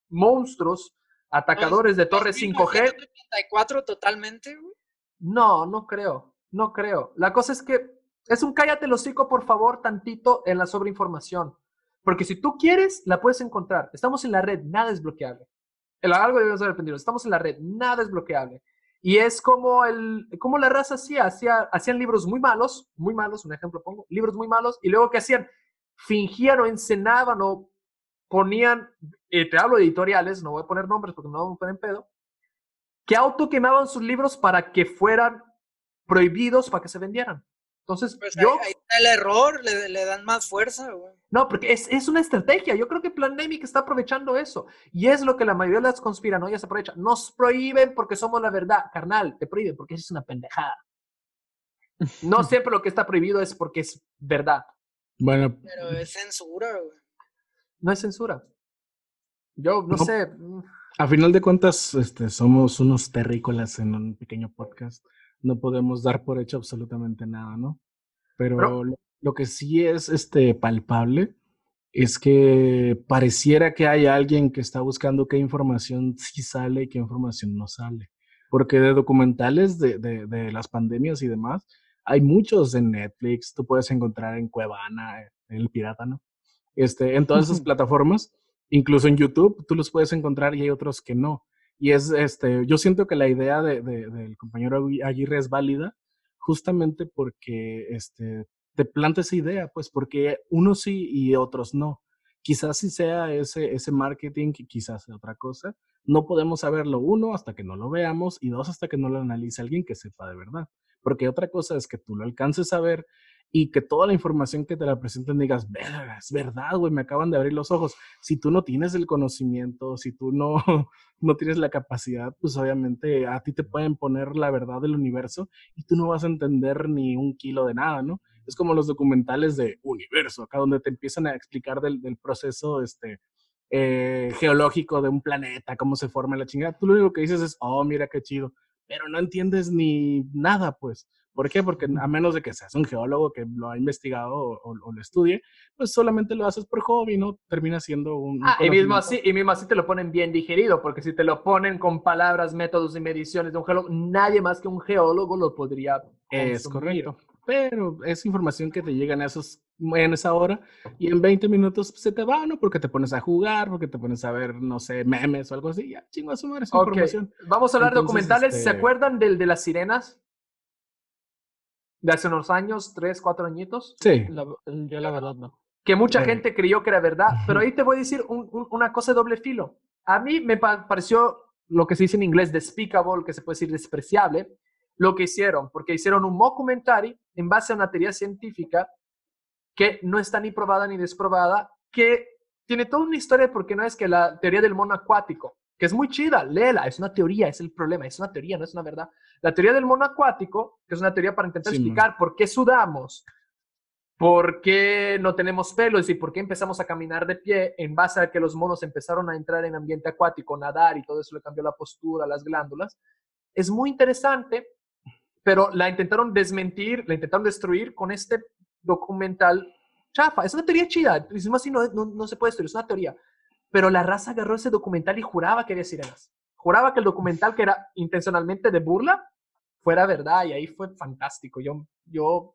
monstruos atacadores de torres 5G. ¿34 totalmente, No, no creo. No creo. La cosa es que es un cállate el hocico, por favor, tantito en la sobreinformación. Porque si tú quieres, la puedes encontrar. Estamos en la red, nada es bloqueable. El algo debemos haber aprendido. Estamos en la red, nada es bloqueable. Y es como, el, como la raza hacía, hacía, hacían libros muy malos, muy malos, un ejemplo pongo, libros muy malos, y luego ¿qué hacían? Fingían o encenaban o ponían, eh, te hablo de editoriales, no voy a poner nombres porque no me ponen pedo, que auto quemaban sus libros para que fueran prohibidos, para que se vendieran. Entonces, pues yo... Ahí, está el error, le, dan más fuerza, güey. No, porque es, es, una estrategia. Yo creo que Plandemic está aprovechando eso. Y es lo que la mayoría de las conspiranoias aprovechan. Nos prohíben porque somos la verdad. Carnal, te prohíben porque es una pendejada. No siempre lo que está prohibido es porque es verdad. Bueno. Pero es censura, güey. No es censura. Yo no, sé. Mm. A final de cuentas, este, somos unos terrícolas en un pequeño podcast no podemos dar por hecho absolutamente nada, ¿no? Pero, lo, que sí es este, palpable es que pareciera que hay alguien que está buscando qué información sí sale y qué información no sale. Porque de documentales de, de, de las pandemias y demás, hay muchos en Netflix, tú puedes encontrar en Cuevana, en El Pirata, ¿no? Este, en todas esas plataformas, incluso en YouTube, tú los puedes encontrar y hay otros que no. Y es, este, yo siento que la idea de, del compañero Aguirre es válida justamente porque este, te planta esa idea, pues porque unos sí y otros no. Quizás sí sea ese, ese marketing, quizás sea otra cosa. No podemos saberlo, uno, hasta que no lo veamos, y dos, hasta que no lo analice alguien que sepa de verdad. Porque otra cosa es que tú lo alcances a ver y que toda la información que te la presenten digas, es verdad, güey, me acaban de abrir los ojos. Si tú no tienes el conocimiento, si tú no, no tienes la capacidad, pues obviamente a ti te pueden poner la verdad del universo y tú no vas a entender ni un kilo de nada, ¿no? Es como los documentales de universo, acá donde te empiezan a explicar del, del proceso este, eh, geológico de un planeta, cómo se forma la chingada. Tú lo único que dices es, oh, mira qué chido, pero no entiendes ni nada, pues. ¿Por qué? Porque a menos de que seas un geólogo que lo ha investigado o, lo estudie, pues solamente lo haces por hobby, ¿no? Termina siendo un... Ah, y mismo, así, y mismo así te lo ponen bien digerido, porque si te lo ponen con palabras, métodos y mediciones de un geólogo, nadie más que un geólogo lo podría... Es correcto. Pero es información que te llega en, esos, en esa hora y en 20 minutos se te va, ¿no? Porque te pones a jugar, porque te pones a ver, no sé, memes o algo así. Ya, chingo a su madre, esa información. Vamos a hablar de documentales. ¿Se este acuerdan del de las sirenas? De hace unos años, tres, cuatro añitos. Sí. yo la verdad no. Que mucha gente creyó que era verdad, pero ahí te voy a decir una cosa de doble filo. A mí me pareció lo que se dice en inglés despicable, que se puede decir despreciable, lo que hicieron, porque hicieron un documentary en base a una teoría científica que no está ni probada ni desprobada, que tiene toda una historia porque no es que la teoría del mono acuático, que es muy chida, léela, es una teoría, es el problema, es una teoría, no es una verdad. La teoría del mono acuático, que es una teoría para intentar explicar por qué sudamos, por qué no tenemos pelos y por qué empezamos a caminar de pie en base a que los monos empezaron a entrar en ambiente acuático, nadar y todo eso le cambió la postura, las glándulas. Es muy interesante, pero la intentaron desmentir, la intentaron destruir con este documental chafa. Es una teoría chida, es más, no, no, no se puede destruir, es una teoría pero la raza agarró ese documental y juraba que había sirenas. Juraba que el documental, que era intencionalmente de burla, fuera verdad y ahí fue fantástico. Yo, yo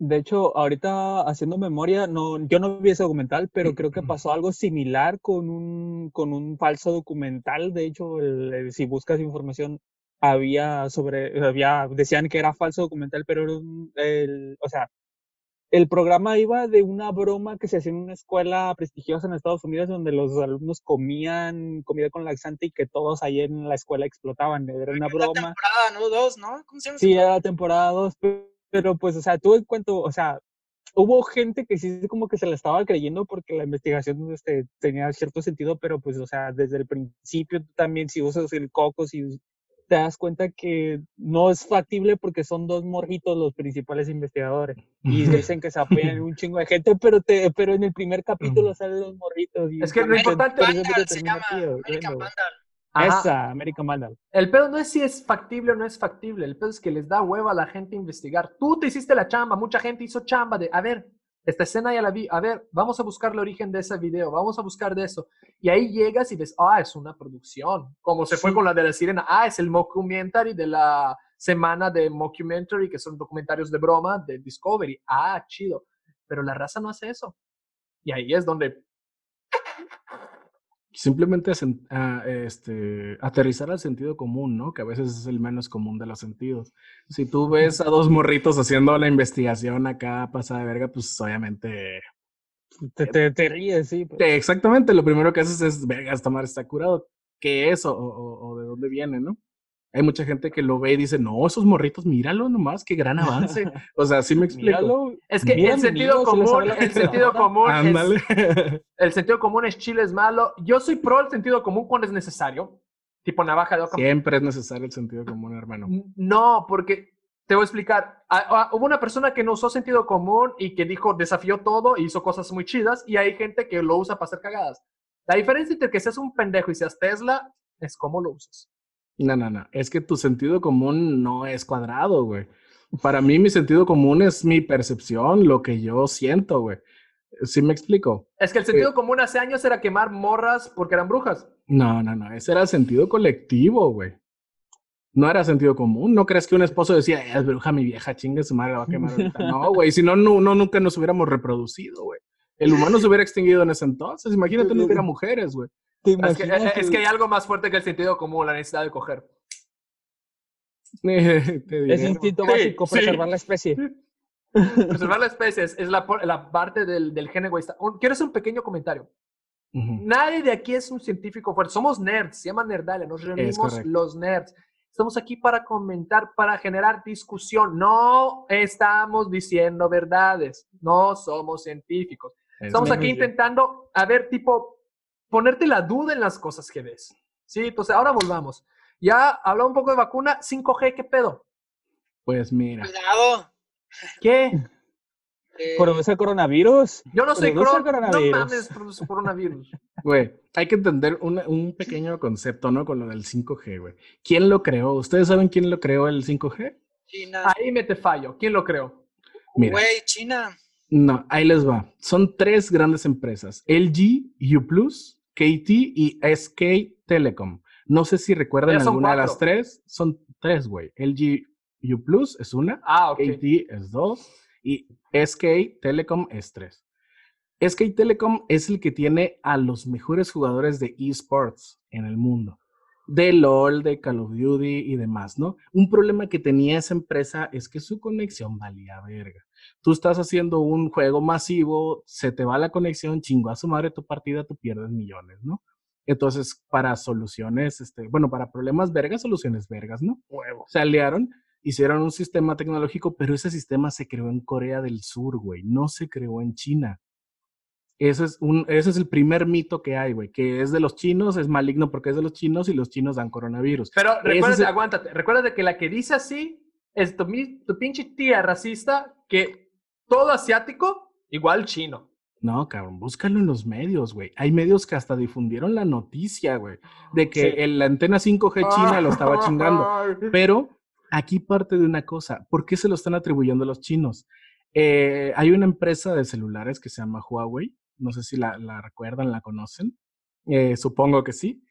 de hecho, ahorita haciendo memoria, no, yo no vi ese documental, pero creo que pasó algo similar con un, con un falso documental. De hecho, si buscas información, había sobre, había, decían que era falso documental, pero el, o sea, el programa iba de una broma que se hacía en una escuela prestigiosa en Estados Unidos donde los alumnos comían comida con laxante y que todos ahí en la escuela explotaban. Era una broma. La temporada, ¿no? Dos, ¿no? ¿Cómo se llama? Sí, era la temporada dos, pero pues, o sea, tú en cuanto, o sea, hubo gente que sí como que se la estaba creyendo porque la investigación este, tenía cierto sentido, pero pues, o sea, desde el principio también si usas el coco, si te das cuenta que no es factible porque son dos morritos los principales investigadores y dicen que se apoyan un chingo de gente, pero te, pero en el primer capítulo salen los morritos. es que lo importante se llama American Esa, American Vandal. El pedo no es si es factible o no es factible, el pedo es que les da hueva a la gente investigar. Tú te hiciste la chamba, mucha gente hizo chamba de, a ver, esta escena ya la vi, a ver, vamos a buscar el origen de ese video, vamos a buscar de eso. Y ahí llegas y ves, ah, es una producción, como se fue con la de la sirena, ah, es el mockumentary de la semana de mockumentary, que son documentarios de broma de Discovery, ah, chido. Pero la raza no hace eso. Y ahí es donde simplemente ah, este, aterrizar al sentido común, ¿no? Que a veces es el menos común de los sentidos. Si tú ves a dos morritos haciendo la investigación acá pasada de verga, pues obviamente... Te, te, te ríes, sí. Pues. Exactamente, lo primero que haces es, verga, esta madre está curado. ¿Qué es o, o de dónde viene, no? Hay mucha gente que lo ve y dice, no, esos morritos, míralo nomás, qué gran avance. O sea, sí me explico. es que el sentido común, el sentido común es, el sentido común es chile es malo. Yo soy pro el sentido común cuando es necesario. Tipo navaja de oca. Siempre es necesario el sentido común, hermano. No, porque te voy a explicar. Hubo una persona que no usó sentido común y que dijo, desafió todo y hizo cosas muy chidas. Y hay gente que lo usa para hacer cagadas. La diferencia entre que seas un pendejo y seas Tesla es cómo lo usas. No, no, no. Es que tu sentido común no es cuadrado, güey. Para mí, mi sentido común es mi percepción, lo que yo siento, güey. ¿Sí me explico? Es que el sentido común hace años era quemar morras porque eran brujas. No, no, no. Ese era el sentido colectivo, güey. No era sentido común. ¿No crees que un esposo decía, es bruja mi vieja, chingue su madre, la va a quemar ahorita? No, güey. Si no, no, nunca nos hubiéramos reproducido, güey. El humano se hubiera extinguido en ese entonces. Imagínate, no hubiera mujeres, güey. Es que, es que, hay algo más fuerte que el sentido común, la necesidad de coger. es instinto básico, preservar la especie. preservar la especie es, la, la, parte del, del gen egoísta. quiero hacer un pequeño comentario. Nadie de aquí es un científico fuerte. Somos nerds, se llama Nerdalia. Nos reunimos los nerds. Estamos aquí para comentar, para generar discusión. No estamos diciendo verdades. No somos científicos. Estamos aquí intentando, a ver, tipo, ponerte la duda en las cosas que ves. Sí, entonces ahora volvamos. Ya habló un poco de vacuna, 5G, ¿qué pedo? Pues mira. Cuidado. ¿Qué? Eh, ¿Produce coronavirus? Yo no sé, coronavirus. no mames, produce coronavirus. Güey, hay que entender un pequeño concepto, ¿no? Con lo del 5G, güey. ¿Quién lo creó? ¿Ustedes saben quién lo creó el 5G? China. Ahí me te fallo. ¿Quién lo creó? Güey, China. No, ahí les va. Son tres grandes empresas. LG, U+, KT y SK Telecom. No sé si recuerdan alguna de las tres. Son tres, güey. LG U Plus es una, ah, KT es dos y SK Telecom es tres. SK Telecom es el que tiene a los mejores jugadores de esports en el mundo. De LOL, de Call of Duty y demás, ¿no? Un problema que tenía esa empresa es que su conexión valía verga tú estás haciendo un juego masivo, se te va la conexión, chingo a su madre tu partida, tú pierdes millones, ¿no? Entonces, para soluciones, este, bueno, para problemas vergas, soluciones vergas, ¿no? Huevo. Se aliaron, hicieron un sistema tecnológico, pero ese sistema se creó en Corea del Sur, güey, no se creó en China. Ese es, un, ese es el primer mito que hay, güey, que es de los chinos, es maligno porque es de los chinos y los chinos dan coronavirus. Pero recuérdate, aguántate, recuérdate que la que dice así es tu, tu pinche tía racista que todo asiático, igual chino. No, cabrón, búscalo en los medios, güey. Hay medios que hasta difundieron la noticia, güey, de que la antena 5G china lo estaba chingando. Pero aquí parte de una cosa, ¿por qué se lo están atribuyendo a los chinos? Eh, hay una empresa de celulares que se llama Huawei, no sé si la, recuerdan, la conocen, eh, supongo que sí.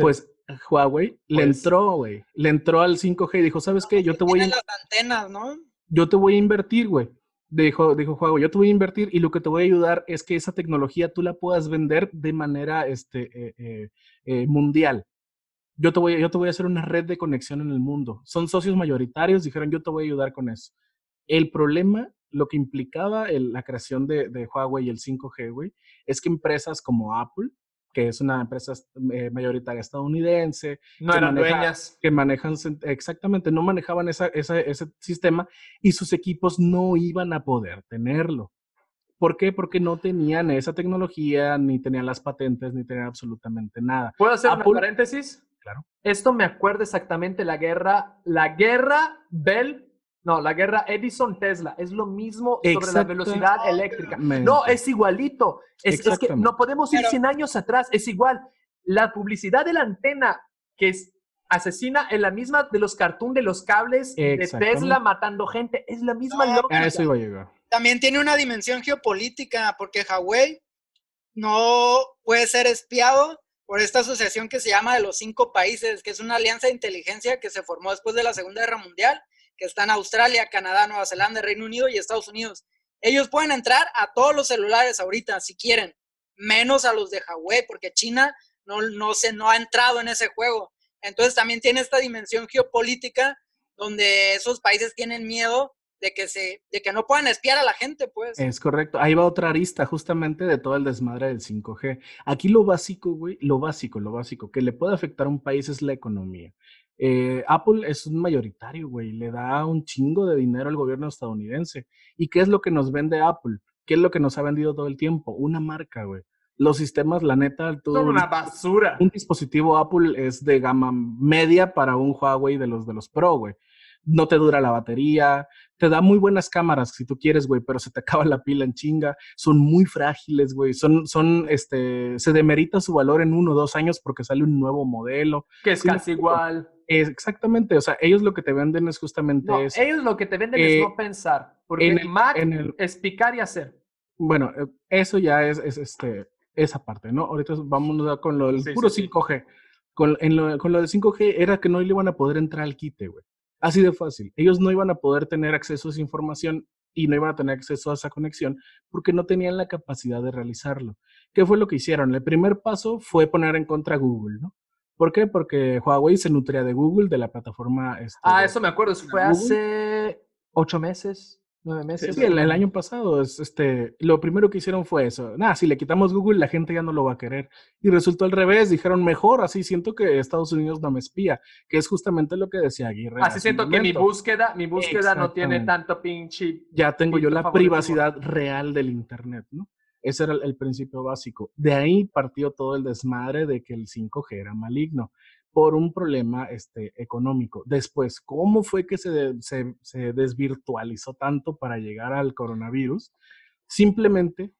Pues Huawei le pues entró, güey, le entró al 5G y dijo, ¿sabes qué? Yo te voy a... las antenas, ¿no? Yo te voy a invertir, güey dijo, dijo Juego, yo te voy a invertir y lo que te voy a ayudar es que esa tecnología tú la puedas vender de manera este, eh, eh, eh, mundial. Yo te, voy, yo te voy a hacer una red de conexión en el mundo. Son socios mayoritarios, dijeron, yo te voy a ayudar con eso. El problema lo que implicaba la creación de, de Huawei y el 5G, güey, es que empresas como Apple, que es una empresa eh, mayoritaria estadounidense. No eran dueñas. Que manejan, exactamente, no manejaban esa, ese sistema y sus equipos no iban a poder tenerlo. ¿Por qué? Porque no tenían esa tecnología, ni tenían las patentes, ni tenían absolutamente nada. ¿Puedo hacer un paréntesis? Claro. Esto me acuerda exactamente la guerra, la guerra Bell no, la guerra Edison-Tesla es lo mismo sobre la velocidad eléctrica. No, es igualito. Es, que no podemos ir 100 años atrás, es igual. La publicidad de la antena que es asesina en la misma de los cartoons de los cables de Tesla matando gente, es la misma lógica. eso iba a llegar. También tiene una dimensión geopolítica porque Huawei no puede ser espiado por esta asociación que se llama de los cinco países, que es una alianza de inteligencia que se formó después de la Segunda Guerra Mundial que están Australia, Canadá, Nueva Zelanda, Reino Unido y Estados Unidos. Ellos pueden entrar a todos los celulares ahorita, si quieren, menos a los de Huawei, porque China no, no, se, no ha entrado en ese juego. Entonces también tiene esta dimensión geopolítica donde esos países tienen miedo de que, se, de que no puedan espiar a la gente, pues. Es correcto. Ahí va otra arista justamente de todo el desmadre del 5G. Aquí lo básico, güey, lo básico, lo básico que le puede afectar a un país es la economía. Eh, Apple es un mayoritario, güey, le da un chingo de dinero al gobierno estadounidense. ¿Y qué es lo que nos vende Apple? ¿Qué es lo que nos ha vendido todo el tiempo? Una marca, güey. Los sistemas, la neta, todo Son una basura. Un dispositivo Apple es de gama media para un Huawei de los de los Pro, güey. No te dura la batería, te da muy buenas cámaras si tú quieres, güey, pero se te acaba la pila en chinga. Son muy frágiles, güey. Son, son, este, se demerita su valor en uno o dos años porque sale un nuevo modelo. Que es casi igual. exactamente, o sea, ellos lo que te venden es justamente no, eso. Ellos lo que te venden es eh, no pensar, porque en el, Mac es picar y hacer. Bueno, eh, eso ya es, es, este, esa parte, ¿no? Ahorita vamos con lo del puro 5G. Con, en lo, con lo del 5G era que no le iban a poder entrar al quite, güey. Así de fácil. Ellos no iban a poder tener acceso a esa información y no iban a tener acceso a esa conexión porque no tenían la capacidad de realizarlo. ¿Qué fue lo que hicieron? El primer paso fue poner en contra Google, ¿no? ¿Por qué? Porque Huawei se nutría de Google, de la plataforma. Este, ah, eso me acuerdo, eso fue hace ocho meses nueve meses. Sí, el, año pasado, es, este, lo primero que hicieron fue eso. Nada, si le quitamos Google, la gente ya no lo va a querer. Y resultó al revés, dijeron mejor, así siento que Estados Unidos no me espía, que es justamente lo que decía Aguirre. Así siento que mi búsqueda, mi búsqueda no tiene tanto pinche. Ya tengo yo la privacidad real del Internet, ¿no? Ese era el principio básico. De ahí partió todo el desmadre de que el 5G era maligno por un problema este, económico. Después, ¿cómo fue que se, se, desvirtualizó tanto para llegar al coronavirus? Simplemente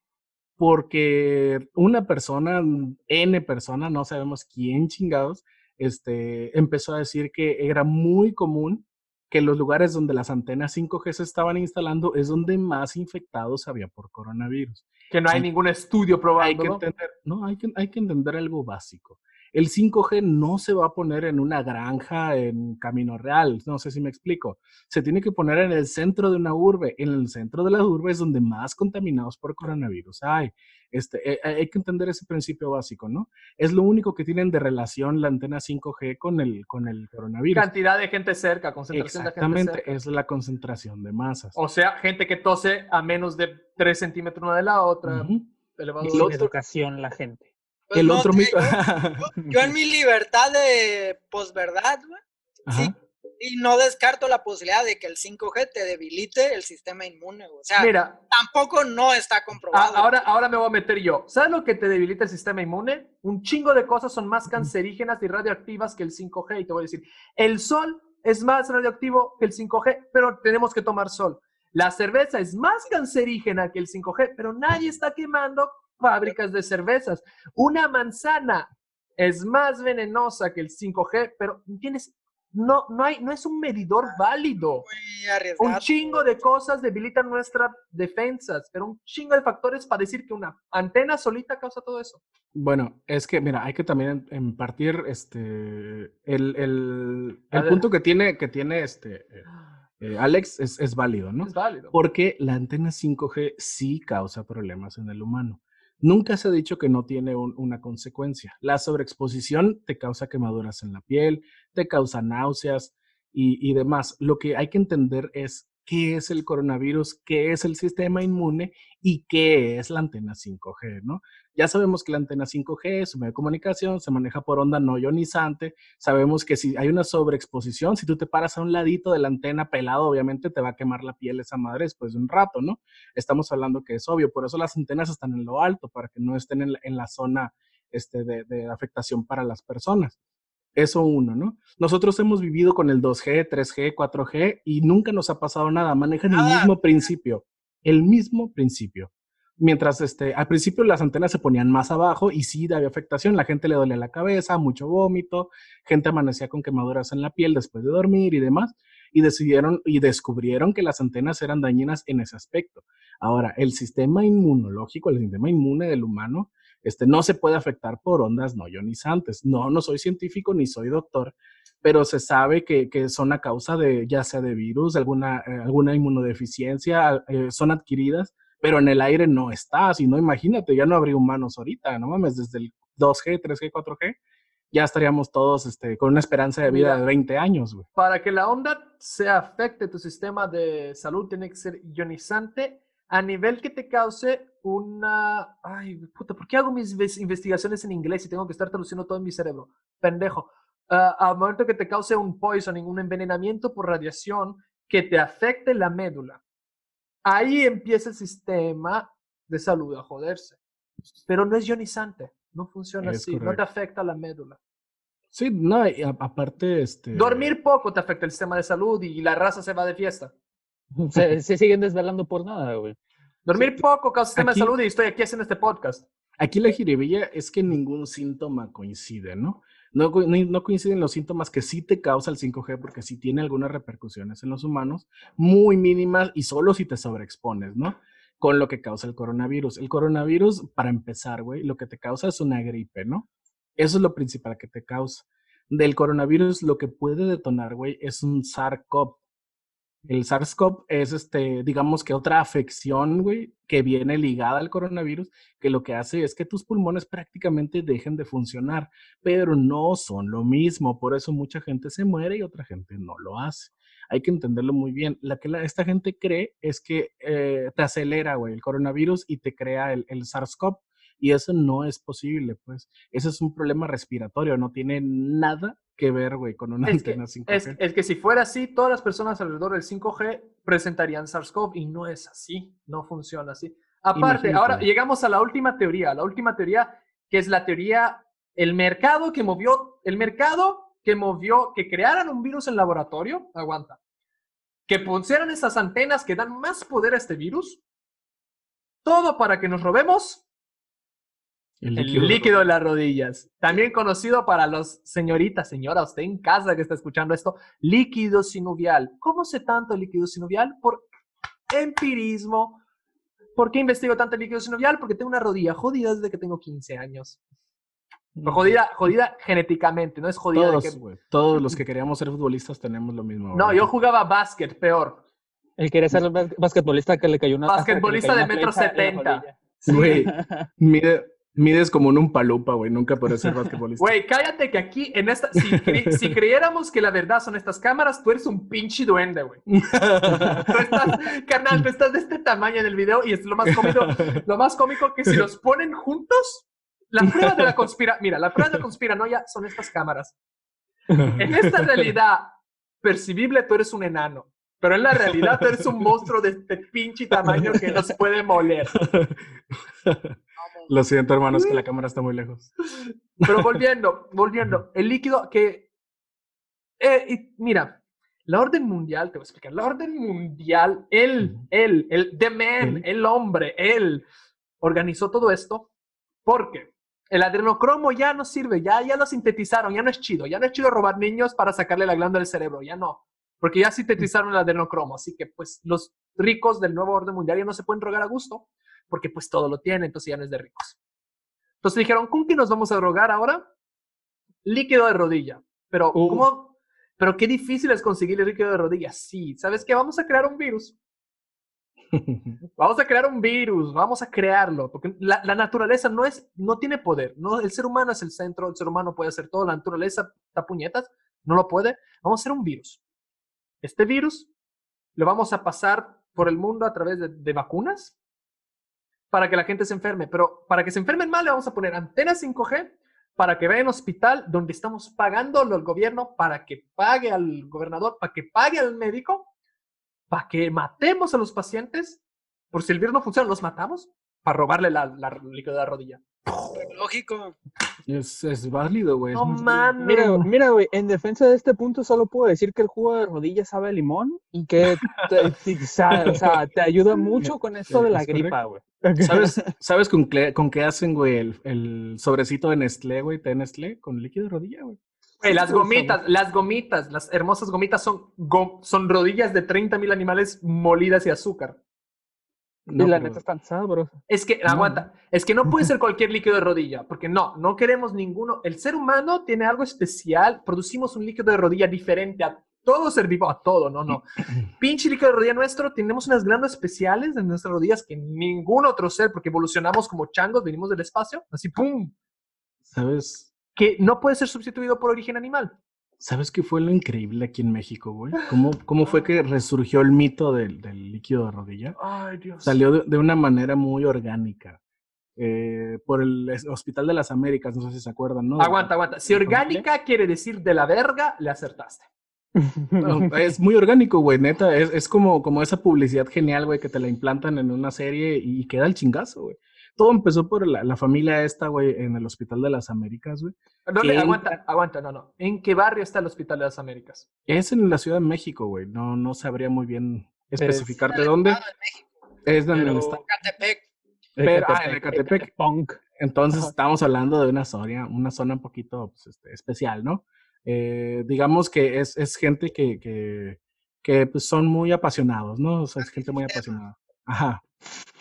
porque una persona, N persona, no sabemos quién chingados, este, empezó a decir que era muy común que los lugares donde las antenas 5G se estaban instalando es donde más infectados había por coronavirus. Que no hay ningún estudio probado. Hay que entender, no, hay que, hay que entender algo básico. El 5G no se va a poner en una granja en Camino Real, no sé si me explico. Se tiene que poner en el centro de una urbe. En el centro de la urbe es donde más contaminados por coronavirus hay. Este, eh, hay que entender ese principio básico, ¿no? Es lo único que tienen de relación la antena 5G con el, con el coronavirus. Cantidad de gente cerca, concentración de gente cerca. es la concentración de masas. O sea, gente que tose a menos de 3 centímetros una de la otra. Uh educación la gente. Pues el otro yo, en mi libertad de posverdad, sí, y no descarto la posibilidad de que el 5G te debilite el sistema inmune, o sea, Mira, tampoco no está comprobado. ahora, ahora me voy a meter yo. ¿Sabes lo que te debilita el sistema inmune? Un chingo de cosas son más cancerígenas y radioactivas que el 5G, y te voy a decir, el sol es más radioactivo que el 5G, pero tenemos que tomar sol. La cerveza es más cancerígena que el 5G, pero nadie está quemando fábricas de cervezas. Una manzana es más venenosa que el 5G, pero tienes no, no, hay, no es un medidor ah, válido. Un chingo de cosas debilitan nuestras defensas, pero un chingo de factores para decir que una antena solita causa todo eso. Bueno, es que, mira, hay que también en partir este, el, el, el punto que tiene, que tiene este, eh, Alex es, es válido, ¿no? Es válido. Porque la antena 5G sí causa problemas en el humano. Nunca se ha dicho que no tiene una consecuencia. La sobreexposición te causa quemaduras en la piel, te causa náuseas y, demás. Lo que hay que entender es qué es el coronavirus, qué es el sistema inmune y qué es la antena 5G, ¿no? Ya sabemos que la antena 5G es un medio de comunicación, se maneja por onda no ionizante. Sabemos que si hay una sobreexposición, si tú te paras a un ladito de la antena pelado, obviamente te va a quemar la piel esa madre después de un rato, ¿no? Estamos hablando que es obvio, por eso las antenas están en lo alto, para que no estén en la, zona este, de, de afectación para las personas. Eso uno, ¿no? Nosotros hemos vivido con el 2G, 3G, 4G y nunca nos ha pasado nada. Manejan el mismo principio, el mismo principio. Mientras este, al principio las antenas se ponían más abajo y sí había afectación, la gente le dolía la cabeza, mucho vómito, gente amanecía con quemaduras en la piel después de dormir y demás, y decidieron y descubrieron que las antenas eran dañinas en ese aspecto. Ahora, el sistema inmunológico, el sistema inmune del humano, este, no se puede afectar por ondas no ionizantes. No, no soy científico ni soy doctor, pero se sabe que, son a causa de ya sea de virus, alguna, eh, alguna inmunodeficiencia, eh, son adquiridas, pero en el aire no está. Si no, imagínate, ya no habría humanos ahorita, no mames, desde el 2G, 3G, 4G, ya estaríamos todos este, con una esperanza de vida de 20 años. Para que la onda se afecte tu sistema de salud, tiene que ser ionizante a nivel que te cause una... Ay, puta, ¿por qué hago mis investigaciones en inglés y tengo que estar traduciendo todo en mi cerebro? Pendejo. Uh, al momento que te cause un poisoning, un envenenamiento por radiación que te afecte la médula, ahí empieza el sistema de salud a joderse. Pero no es ionizante, no funciona así, no te afecta la médula. Sí, no, aparte, este... Dormir poco te afecta el sistema de salud y la raza se va de fiesta. Se, siguen desvelando por nada, güey. Dormir poco causa sistema de salud y estoy aquí haciendo este podcast. Aquí la jiribilla es que ningún síntoma coincide, ¿no? No, no, coinciden los síntomas que sí te causa el 5G porque sí tiene algunas repercusiones en los humanos, muy mínimas y solo si te sobreexpones, ¿no? Con lo que causa el coronavirus. El coronavirus, para empezar, güey, lo que te causa es una gripe, ¿no? Eso es lo principal que te causa. Del coronavirus, lo que puede detonar, güey, es un SARS-CoV, el SARS-CoV es, este, digamos que otra afección, güey, que viene ligada al coronavirus, que lo que hace es que tus pulmones prácticamente dejen de funcionar, pero no son lo mismo. Por eso mucha gente se muere y otra gente no lo hace. Hay que entenderlo muy bien. La que esta gente cree es que eh, te acelera, güey, el coronavirus y te crea el, el SARS-CoV. Y eso no es posible, pues. Ese es un problema respiratorio, no tiene nada que ver, güey, con una antena 5G. Es, que si fuera así, todas las personas alrededor del 5G presentarían SARS-CoV y no es así, no funciona así. Aparte, ahora llegamos a la última teoría, la última teoría que es la teoría, el mercado que movió, el mercado que movió, que crearan un virus en laboratorio, aguanta, que pusieran esas antenas que dan más poder a este virus, todo para que nos robemos el líquido, de las rodillas. También conocido para los señoritas, señora, usted en casa que está escuchando esto, líquido sinovial. ¿Cómo sé tanto líquido sinovial? Por empirismo. ¿Por qué investigo tanto líquido sinovial? Porque tengo una rodilla jodida desde que tengo 15 años. Mm. Jodida, jodida genéticamente, no es jodida. Todos, todos los que queríamos ser futbolistas tenemos lo mismo. No, yo jugaba básquet, peor. El quería ser basquetbolista que le cayó una. Basquetbolista de metro setenta. Güey, mire, Mides como en un palupa, güey. Nunca podrás ser basquetbolista. Güey, cállate que aquí, en esta. Si, si, creyéramos que la verdad son estas cámaras, tú eres un pinche duende, güey. tú estás, carnal, tú estás de este tamaño en el video y es lo más cómico. Lo más cómico que si los ponen juntos, la prueba de la conspira. Mira, la prueba de la conspiranoia son estas cámaras. En esta realidad percibible, tú eres un enano. Pero en la realidad, tú eres un monstruo de este pinche tamaño que no se puede moler. Lo siento, hermanos, que la cámara está muy lejos. Pero volviendo, volviendo, el líquido que... Eh, mira, la orden mundial, te voy a explicar, la orden mundial, él, él, el the man, el hombre, él organizó todo esto porque el adrenocromo ya no sirve, ya, ya lo sintetizaron, ya no es chido, ya no es chido robar niños para sacarle la glándula del cerebro, ya no, porque ya sintetizaron el adrenocromo, así que pues los ricos del nuevo orden mundial ya no se pueden drogar a gusto, porque pues todo lo tiene, entonces ya no es de ricos. Entonces dijeron, ¿con qué nos vamos a drogar ahora? Líquido de rodilla. Pero, ¿cómo? Pero qué difícil es conseguir el líquido de rodilla. Sí, ¿sabes qué? Vamos a crear un virus. vamos a crear un virus, vamos a crearlo, porque la, naturaleza no, es, no tiene poder, no, el ser humano es el centro, el ser humano puede hacer todo, la naturaleza está puñetas, no lo puede, vamos a hacer un virus. Este virus lo vamos a pasar por el mundo a través de, de vacunas para que la gente se enferme. Pero para que se enfermen mal, le vamos a poner antenas 5G para que vayan al hospital donde estamos pagando al gobierno para que pague al gobernador, para que pague al médico, para que matemos a los pacientes. Por si el virus no funciona, los matamos para robarle la, la la rodilla. Lógico. Es, es válido, güey. No mames. Mira, mira, güey, en defensa de este punto solo puedo decir que el jugo de rodilla sabe a limón y que te, te- sa- o sea, te ayuda mucho con esto de la Es gripa, güey. ¿Sabes, ¿sabes con, qué, con qué hacen, güey, el, el sobrecito de Nestlé, güey, té Nestlé? Con líquido de rodilla, güey. Güey, las gomitas, las gomitas, las hermosas gomitas son, go- son rodillas de 30 mil animales molidas y azúcar. Y la pero- neta están sabrosas. Es que, No. aguanta, es que no puede ser cualquier líquido de rodilla, porque no, no queremos ninguno. El ser humano tiene algo especial, producimos un líquido de rodilla diferente a todo ser vivo, a todo, no, no. Pinche líquido de rodilla nuestro, tenemos unas glándulas especiales en nuestras rodillas que ningún otro ser, porque evolucionamos como changos, venimos del espacio, así, ¡pum! ¿Sabes? Que no puede ser sustituido por origen animal. ¿Sabes qué fue lo increíble aquí en México, güey? ¿Cómo, cómo fue que resurgió el mito del, del líquido de rodilla? Ay, Dios. Salió de, de una manera muy orgánica. eh, por el Hospital de las Américas, no sé si se acuerdan, ¿no? Aguanta, aguanta. Si orgánica quiere decir de la verga, le acertaste. No, es muy orgánico, güey, neta. Es, es como, como esa publicidad genial, güey, que te la implantan en una serie y queda el chingazo, güey. Todo empezó por la, la familia esta, güey, en el Hospital de las Américas, güey. No, le- ¿Qué? aguanta, aguanta, no, no. ¿En qué barrio está el Hospital de las Américas? Es en la Ciudad de México, güey. No, no sabría muy bien especificarte En el dónde. Estado de México, Es donde Pero- está. Catepec. Pero- ah, en Ecatepec. Punk. Entonces Ajá. estamos hablando de una zona, una zona un poquito pues, este, especial, ¿no? Eh, digamos que es, es gente que, que, que, pues, son muy apasionados, ¿no? O sea, es gente muy apasionada. Ajá.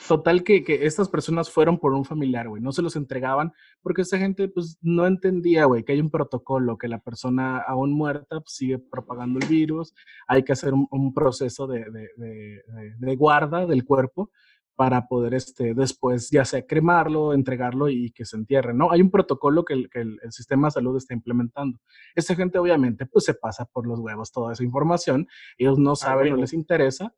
Total que, que estas personas fueron por un familiar, güey. No se los entregaban porque esta gente pues no entendía, güey, que hay un protocolo, que la persona aún muerta pues, sigue propagando el virus. Hay que hacer un, un proceso de, de, de- de- de guarda del cuerpo para poder este, después ya sea cremarlo, entregarlo y que se entierre, ¿no? Hay un protocolo que el, que el- el sistema de salud está implementando. Esta gente obviamente pues se pasa por los huevos toda esa información, ellos no saben, no les interesa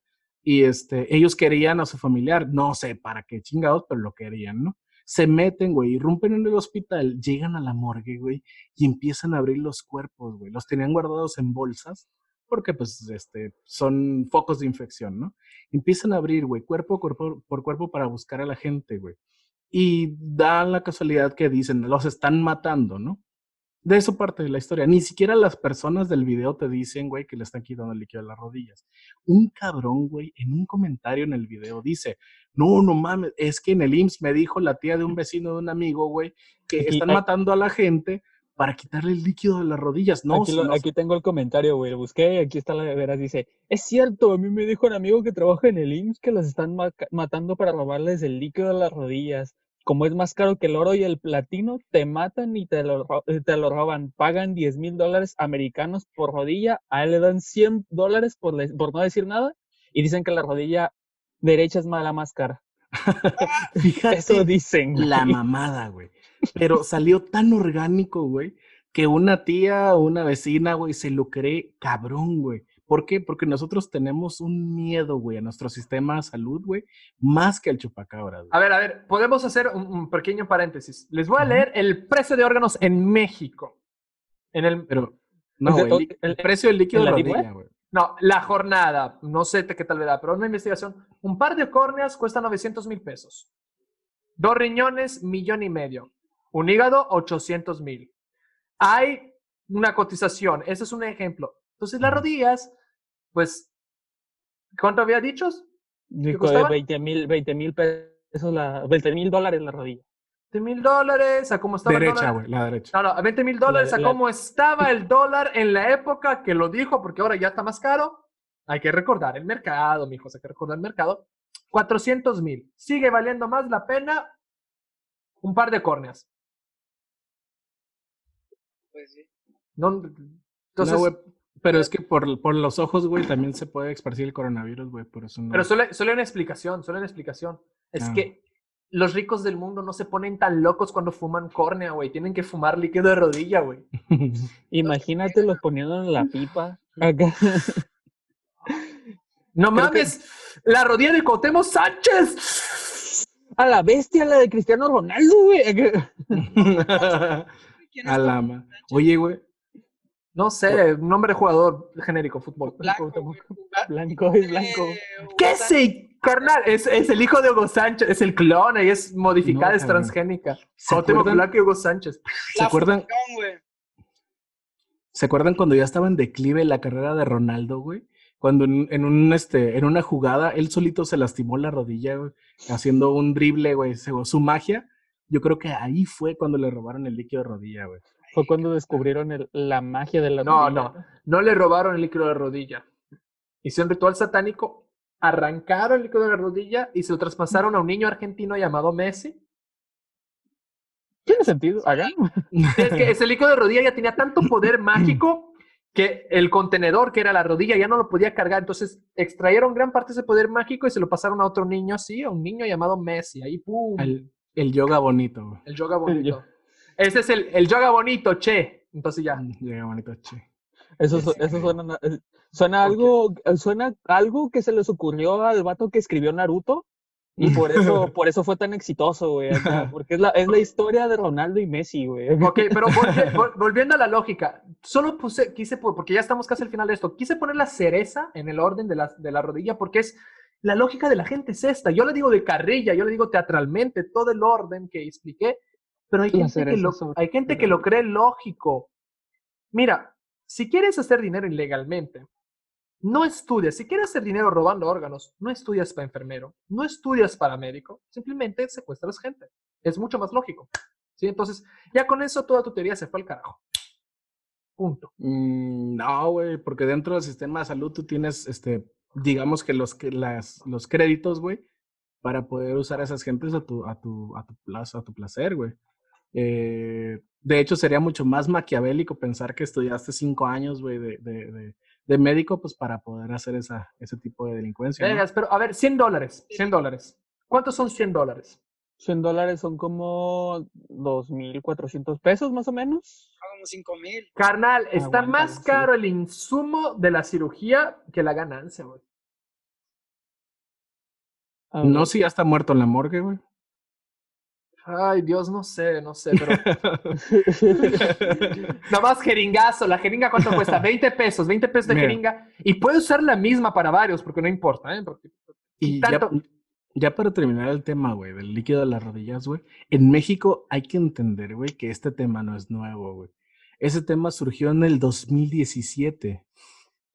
y este, ellos querían a su familiar, no sé para qué chingados, pero lo querían, ¿no? Se meten, güey, irrumpen en el hospital, llegan a la morgue, güey, y empiezan a abrir los cuerpos, güey. Los tenían guardados en bolsas porque pues este, son focos de infección, ¿no? Empiezan a abrir, güey, cuerpo, cuerpo por cuerpo para buscar a la gente, güey. Y dan la casualidad que dicen, los están matando, ¿no? De eso parte de la historia. Ni siquiera las personas del video te dicen, güey, que le están quitando el líquido de las rodillas. Un cabrón, güey, en un comentario en el video dice, no, no mames, es que en el IMSS me dijo la tía de un vecino de un amigo, güey, que Aquí- están matando a la gente para quitarle el líquido de las rodillas. No, aquí, si lo- no- aquí tengo el comentario, güey. Lo busqué y aquí está la de veras. Dice: Es cierto, a mí me dijo un amigo que trabaja en el IMSS que los están ma- matando para robarles el líquido de las rodillas. Como es más caro que el oro y el platino, te matan y te lo, ro- te lo roban. Pagan 10 mil dólares americanos por rodilla. A él le dan 100 dólares por, no decir nada. Y dicen que la rodilla derecha es mala más cara. fíjate Eso dicen. la mamada, güey. Pero salió tan orgánico, güey, que una tía o una vecina, güey, se lo cree cabrón, güey. ¿Por qué? Porque nosotros tenemos un miedo, güey, a nuestro sistema de salud, güey, más que al chupacabra, güey. A ver, a ver, podemos hacer un, un pequeño paréntesis. Les voy a leer el precio de órganos en México. En el, Pero, no, güey, el, el- el precio del líquido ¿en de la rodilla, güey. no, la jornada, no sé qué tal verá, pero una investigación. Un par de córneas cuesta 900 mil pesos. Dos riñones, millón y medio. Un hígado, 800 mil. Hay una cotización, ese es un ejemplo. Entonces, las rodillas, pues, ¿cuánto había dicho? Dijo, costaba? 20 mil 20 mil pesos, la, 20 mil dólares la rodilla. 20 mil dólares, a cómo estaba el Derecha, dólar. güey, la derecha. No, no, a 20 mil dólares a la- cómo estaba el dólar en la época que lo dijo, porque ahora ya está más caro. Hay que recordar el mercado, mijos, hay que recordar el mercado. 400 mil. Sigue valiendo más la pena un par de córneas. Pues sí. No, entonces, pero es que por, por los ojos, güey, también se puede esparcir el coronavirus, güey, por eso no. pero solo, solo una explicación, solo una explicación. Es Ah. que los ricos del mundo no se ponen tan locos cuando fuman córnea, güey. Tienen que fumar líquido de rodilla, güey. Imagínate los poniendo en la pipa. Acá. No mames, la rodilla de Cotemo Sánchez. A la bestia, la de Cristiano Ronaldo, güey. a la Oye, güey. No sé, nombre de jugador genérico, fútbol. Blanco, Blanco es blanco. eh, Hugo ¿Qué sí, carnal? Es, es el hijo de Hugo Sánchez, es el clon, y es modificada, No, es transgénica. ¿Se Cuauhtémoc acuerdan? Blanco y Hugo Sánchez. ¿Se acuerdan? ¿Se acuerdan cuando ya estaba en declive la carrera de Ronaldo, güey? Cuando en, en un este, en una jugada él solito se lastimó la rodilla, güey, haciendo un drible, güey, su magia. Yo creo que ahí fue cuando le robaron el líquido de rodilla, güey. Fue cuando descubrieron el- la magia de la No, rodilla. no, no le robaron el líquido de la rodilla. Hicieron ritual satánico, arrancaron el líquido de la rodilla y se lo traspasaron a un niño argentino llamado Messi. Tiene sentido. Hagan. Es que ese líquido de rodilla ya tenía tanto poder mágico que el contenedor que era la rodilla ya no lo podía cargar. Entonces extrayeron gran parte de ese poder mágico y se lo pasaron a otro niño así, a un niño llamado Messi. Ahí, ¡pum! El, el yoga bonito. El yoga yo- bonito. Ese es el, el yoga bonito, che. Entonces ya. Yoga bonito, che. Eso, eso suena, na- eh, algo, eh, suena algo que se les ocurrió al vato que escribió Naruto y por eso, por eso fue tan exitoso, güey, acá, porque es la, es la historia de Ronaldo y Messi, güey. Ok, pero volvi- vol- volviendo a la lógica, solo puse, quise, po- porque ya estamos casi al final de esto, quise poner la cereza en el orden de la, de la rodilla porque es la lógica de la gente es esta. Yo le digo de carrilla, yo le digo teatralmente, todo el orden que expliqué, pero hay gente, que lo, hay gente que lo cree lógico. Mira, si quieres hacer dinero ilegalmente, no estudias. Si quieres hacer dinero robando órganos, no estudias para enfermero, no estudias para médico, simplemente secuestras gente. Es mucho más lógico. ¿sí? Entonces, ya con eso toda tu teoría se fue al carajo. Punto. Mm, no, güey, porque dentro del sistema de salud tú tienes, este, digamos que los, que las, los créditos, güey, para poder usar a esas gentes a tu, a tu, a tu, plaza, a tu placer, güey. Eh, de hecho, sería mucho más maquiavélico pensar que estudiaste cinco años, güey, de, de, de, de médico, pues para poder hacer esa, ese tipo de delincuencia. pero a ver, 100 dólares, 100 dólares. ¿Cuántos son 100 dólares? 100 dólares son como 2.400 pesos más o menos. Como 5 mil. Carnal, está más sí. caro el insumo de la cirugía que la ganancia, güey. No, si ya está muerto en la morgue, güey. Ay, Dios, no sé, no sé, pero nada más jeringazo. La jeringa, ¿cuánto cuesta? 20 pesos, 20 pesos de Mira. jeringa. Y puedes usar la misma para varios, porque no importa, ¿eh? Porque- Y ya, tanto- ya para terminar el tema, güey, del líquido de las rodillas, güey, en México hay que entender, güey, que este tema no es nuevo, güey. Ese tema surgió en el 2017,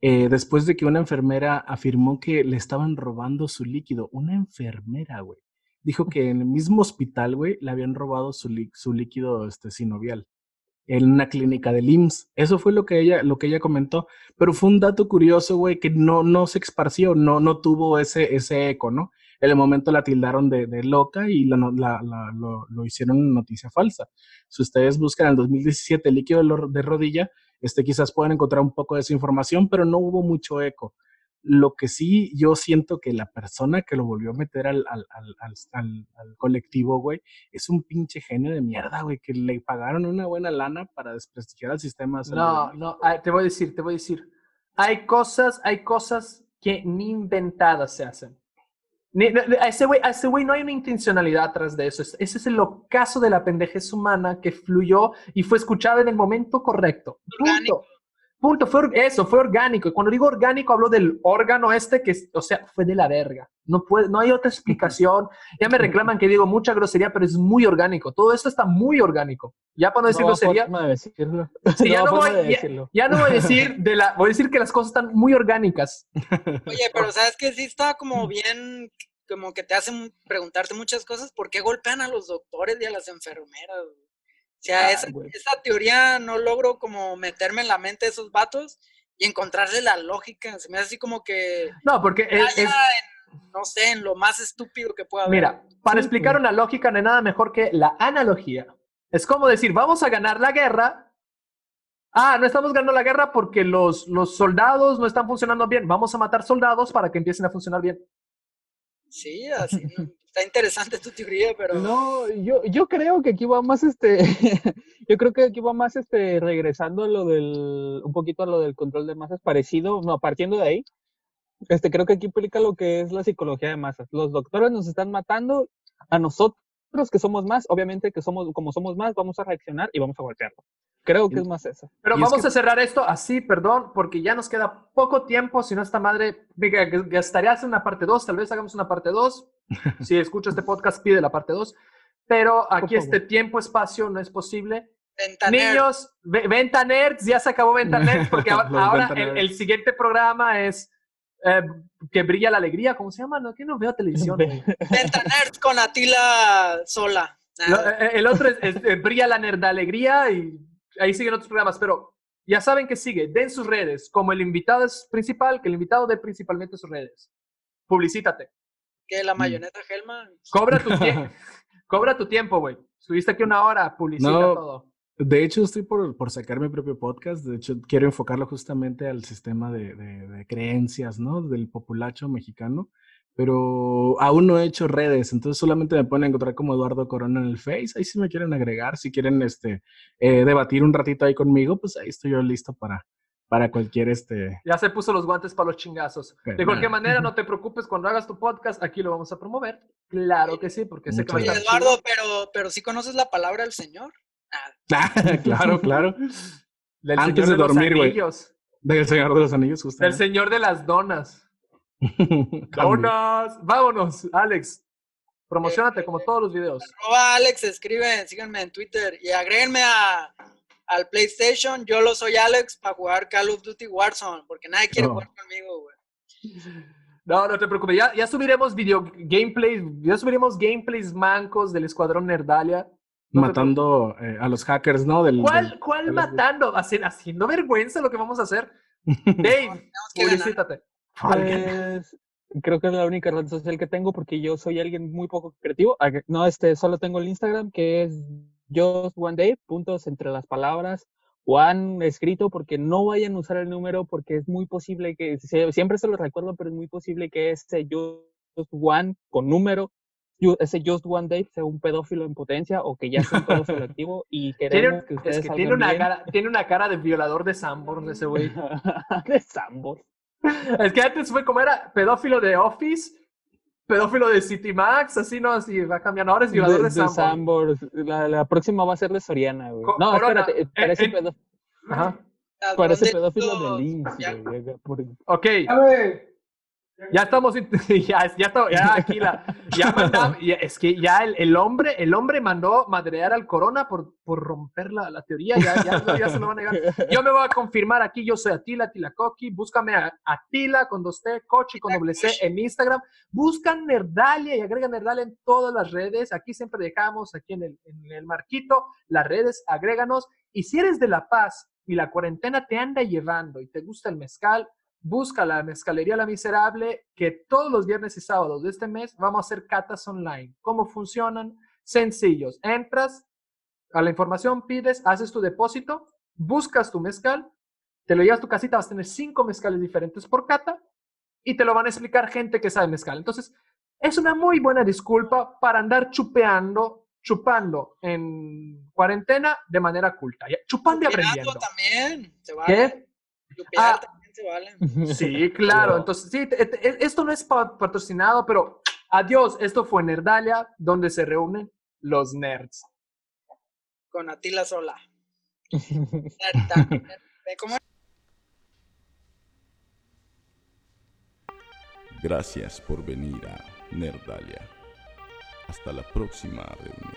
eh, después de que una enfermera afirmó que le estaban robando su líquido. Una enfermera, güey. Dijo que en el mismo hospital, güey, le habían robado su, su líquido este, sinovial en una clínica del IMSS. Eso fue lo que ella, lo que ella comentó. Pero fue un dato curioso, güey, que no, no se esparció, no, no tuvo ese, ese eco, ¿no? En el momento la tildaron de, de loca y la, la- lo, lo hicieron noticia falsa. Si ustedes buscan en 2017 el líquido de, de rodilla, este, quizás puedan encontrar un poco de esa información, pero no hubo mucho eco. Lo que sí, yo siento que la persona que lo volvió a meter al, al, al, al, al- al colectivo, güey, es un pinche genio de mierda, güey, que le pagaron una buena lana para desprestigiar al sistema de salud. No, no, te voy a decir, te voy a decir. Hay cosas, hay cosas que ni inventadas se hacen. Ni- a ese güey, a ese güey no hay una intencionalidad atrás de eso. Es- Ese es el ocaso de la pendejez humana que fluyó y fue escuchada en el momento correcto. Orgánico. Punto. Punto. Fue eso, fue orgánico. Y cuando digo orgánico, hablo del órgano este que, es- o sea, fue de la verga. No, puede, no hay otra explicación. Ya me reclaman que digo mucha grosería, pero es muy orgánico. Todo esto está muy orgánico. Ya para no decir no, grosería, forma de decirlo. Sí, ya, No, no forma voy, de ya- decirlo. ya no voy a decir de la, voy a decir que las cosas están muy orgánicas. Oye, pero sabes que sí está como bien, como que te hacen preguntarte muchas cosas. ¿Por qué golpean a los doctores y a las enfermeras? O sea, Ah, esa, teoría no logro como meterme en la mente de esos vatos y encontrarle la lógica. Se me hace así como que No, porque es, en, no sé, en lo más estúpido que pueda haber. mira, para Sí, explicar pues. una lógica no hay nada mejor que la analogía. Es como decir, vamos a ganar la guerra. Ah, no estamos ganando la guerra porque los, los soldados no están funcionando bien. Vamos a matar soldados para que empiecen a funcionar bien. Sí, así. Está interesante tu teoría, pero No, yo, yo creo que aquí va más este, yo creo que aquí va más este, regresando a lo del, un poquito a lo del control de masas, parecido, no, partiendo de ahí, este, creo que aquí implica lo que es la psicología de masas. Los doctores nos están matando a nosotros que somos más, obviamente que somos, como somos más, vamos a reaccionar y vamos a golpearlo. Creo que es más eso. Pero vamos a cerrar esto así, perdón, porque ya nos queda poco tiempo. Si no, esta madre gastaría una parte 2. Tal vez hagamos una parte 2. si escucha este podcast, pide la parte 2. Pero aquí este tiempo, espacio no es posible. Venta Niños, Venta Nerds, ya se acabó Venta Nerds, porque ahora, el, siguiente programa es eh, que brilla la alegría. ¿Cómo se llama? No, que no veo televisión. Venta Nerds con Atila sola. Eh, el otro es, es, eh, brilla la nerd alegría y ahí siguen otros programas, pero ya saben que sigue, den sus redes, como el invitado es principal, que el invitado dé principalmente sus redes. Publicítate. Que la mm. mayoneta Helman. Cobra tu tiempo. Cobra tu tiempo, güey. Estuviste aquí una hora, publicita todo. De hecho, estoy por, por, sacar mi propio podcast. De hecho, quiero enfocarlo justamente al sistema de, de, de creencias, ¿no? Del populacho mexicano pero aún no he hecho redes, entonces solamente me pueden encontrar como Eduardo Corona en el Face, ahí si me quieren agregar, si quieren este, eh, debatir un ratito ahí conmigo, pues ahí estoy yo listo para, para cualquier este... Ya se puso los guantes para los chingazos. de cualquier manera, no te preocupes, cuando hagas tu podcast, aquí lo vamos a promover. Claro que sí, porque sé que va a Eduardo, pero, pero si conoces la palabra del Señor. claro, claro. Del Antes de, dormir, güey. Del Señor de los Anillos, justo. Del Señor de las Donas. Vámonos, vámonos, Alex. Promocionate como todos los videos. Alex, escriben, síganme en Twitter y agréguenme a, al PlayStation. Yo lo soy Alex para jugar Call of Duty Warzone, porque nadie quiere jugar conmigo, güey. No, no te preocupes. Ya, ya subiremos video gameplays, ya subiremos gameplays mancos del Escuadrón Nerdalia. matando eh, a los hackers, ¿no? Del, ¿Cuál, cuál matando? Haciendo vergüenza lo que vamos a hacer. Dave, publicítate. Pues, creo que es la única red social que tengo porque yo soy alguien muy poco creativo. No, este, solo tengo el Instagram que es just one day, puntos entre las palabras, one escrito porque no vayan a usar el número porque es muy posible que, siempre se lo recuerdo, pero es muy posible que ese just one con número ese Just One Day sea un pedófilo en potencia o que ya sea un pedófilo activo y queremos que ustedes es que tiene una cara tiene una cara de violador de Sanborn ese güey. De Sanborn es que antes fue como era pedófilo de Office, pedófilo de City Max, así no, así va cambiando. Ahora es violador de, de La, próxima va a ser de Soriana, güey. no, espérate, eh, parece pedófilo. Ajá. Parece pedófilo de Lynx, Ok. Ya estamos, ya, ya, ya aquí la, ya mandamos, es que ya el, el, hombre, el hombre mandó madrear al corona por, por romper la, la teoría, ya, ya, ya, se lo va a negar. Yo me voy a confirmar aquí, yo soy Atila, Atila Coqui, búscame a Atila con dos T, Cochi con doble C en Instagram, buscan Nerdalia y agregan Nerdalia en todas las redes, aquí siempre dejamos, aquí en el, en el marquito, las redes, agréganos, y si eres de La Paz y la cuarentena te anda llevando y te gusta el mezcal, busca la Mezcalería La Miserable, que todos los viernes y sábados de este mes vamos a hacer catas online. ¿Cómo funcionan? Sencillos. Entras a la información, pides, haces tu depósito, buscas tu mezcal, te lo llevas a tu casita, vas a tener cinco mezcales diferentes por cata y te lo van a explicar gente que sabe mezcal. Entonces, es una muy buena disculpa para andar chupeando, chupando en cuarentena de culta. culta. Chupando y aprendiendo. también. ¿Qué? Ah, Sí, claro. Entonces, sí, esto no es patrocinado, pero adiós. Esto fue Nerdalia, donde se reúnen los nerds. Con Atila Sola. Gracias por venir a Nerdalia. Hasta la próxima reunión.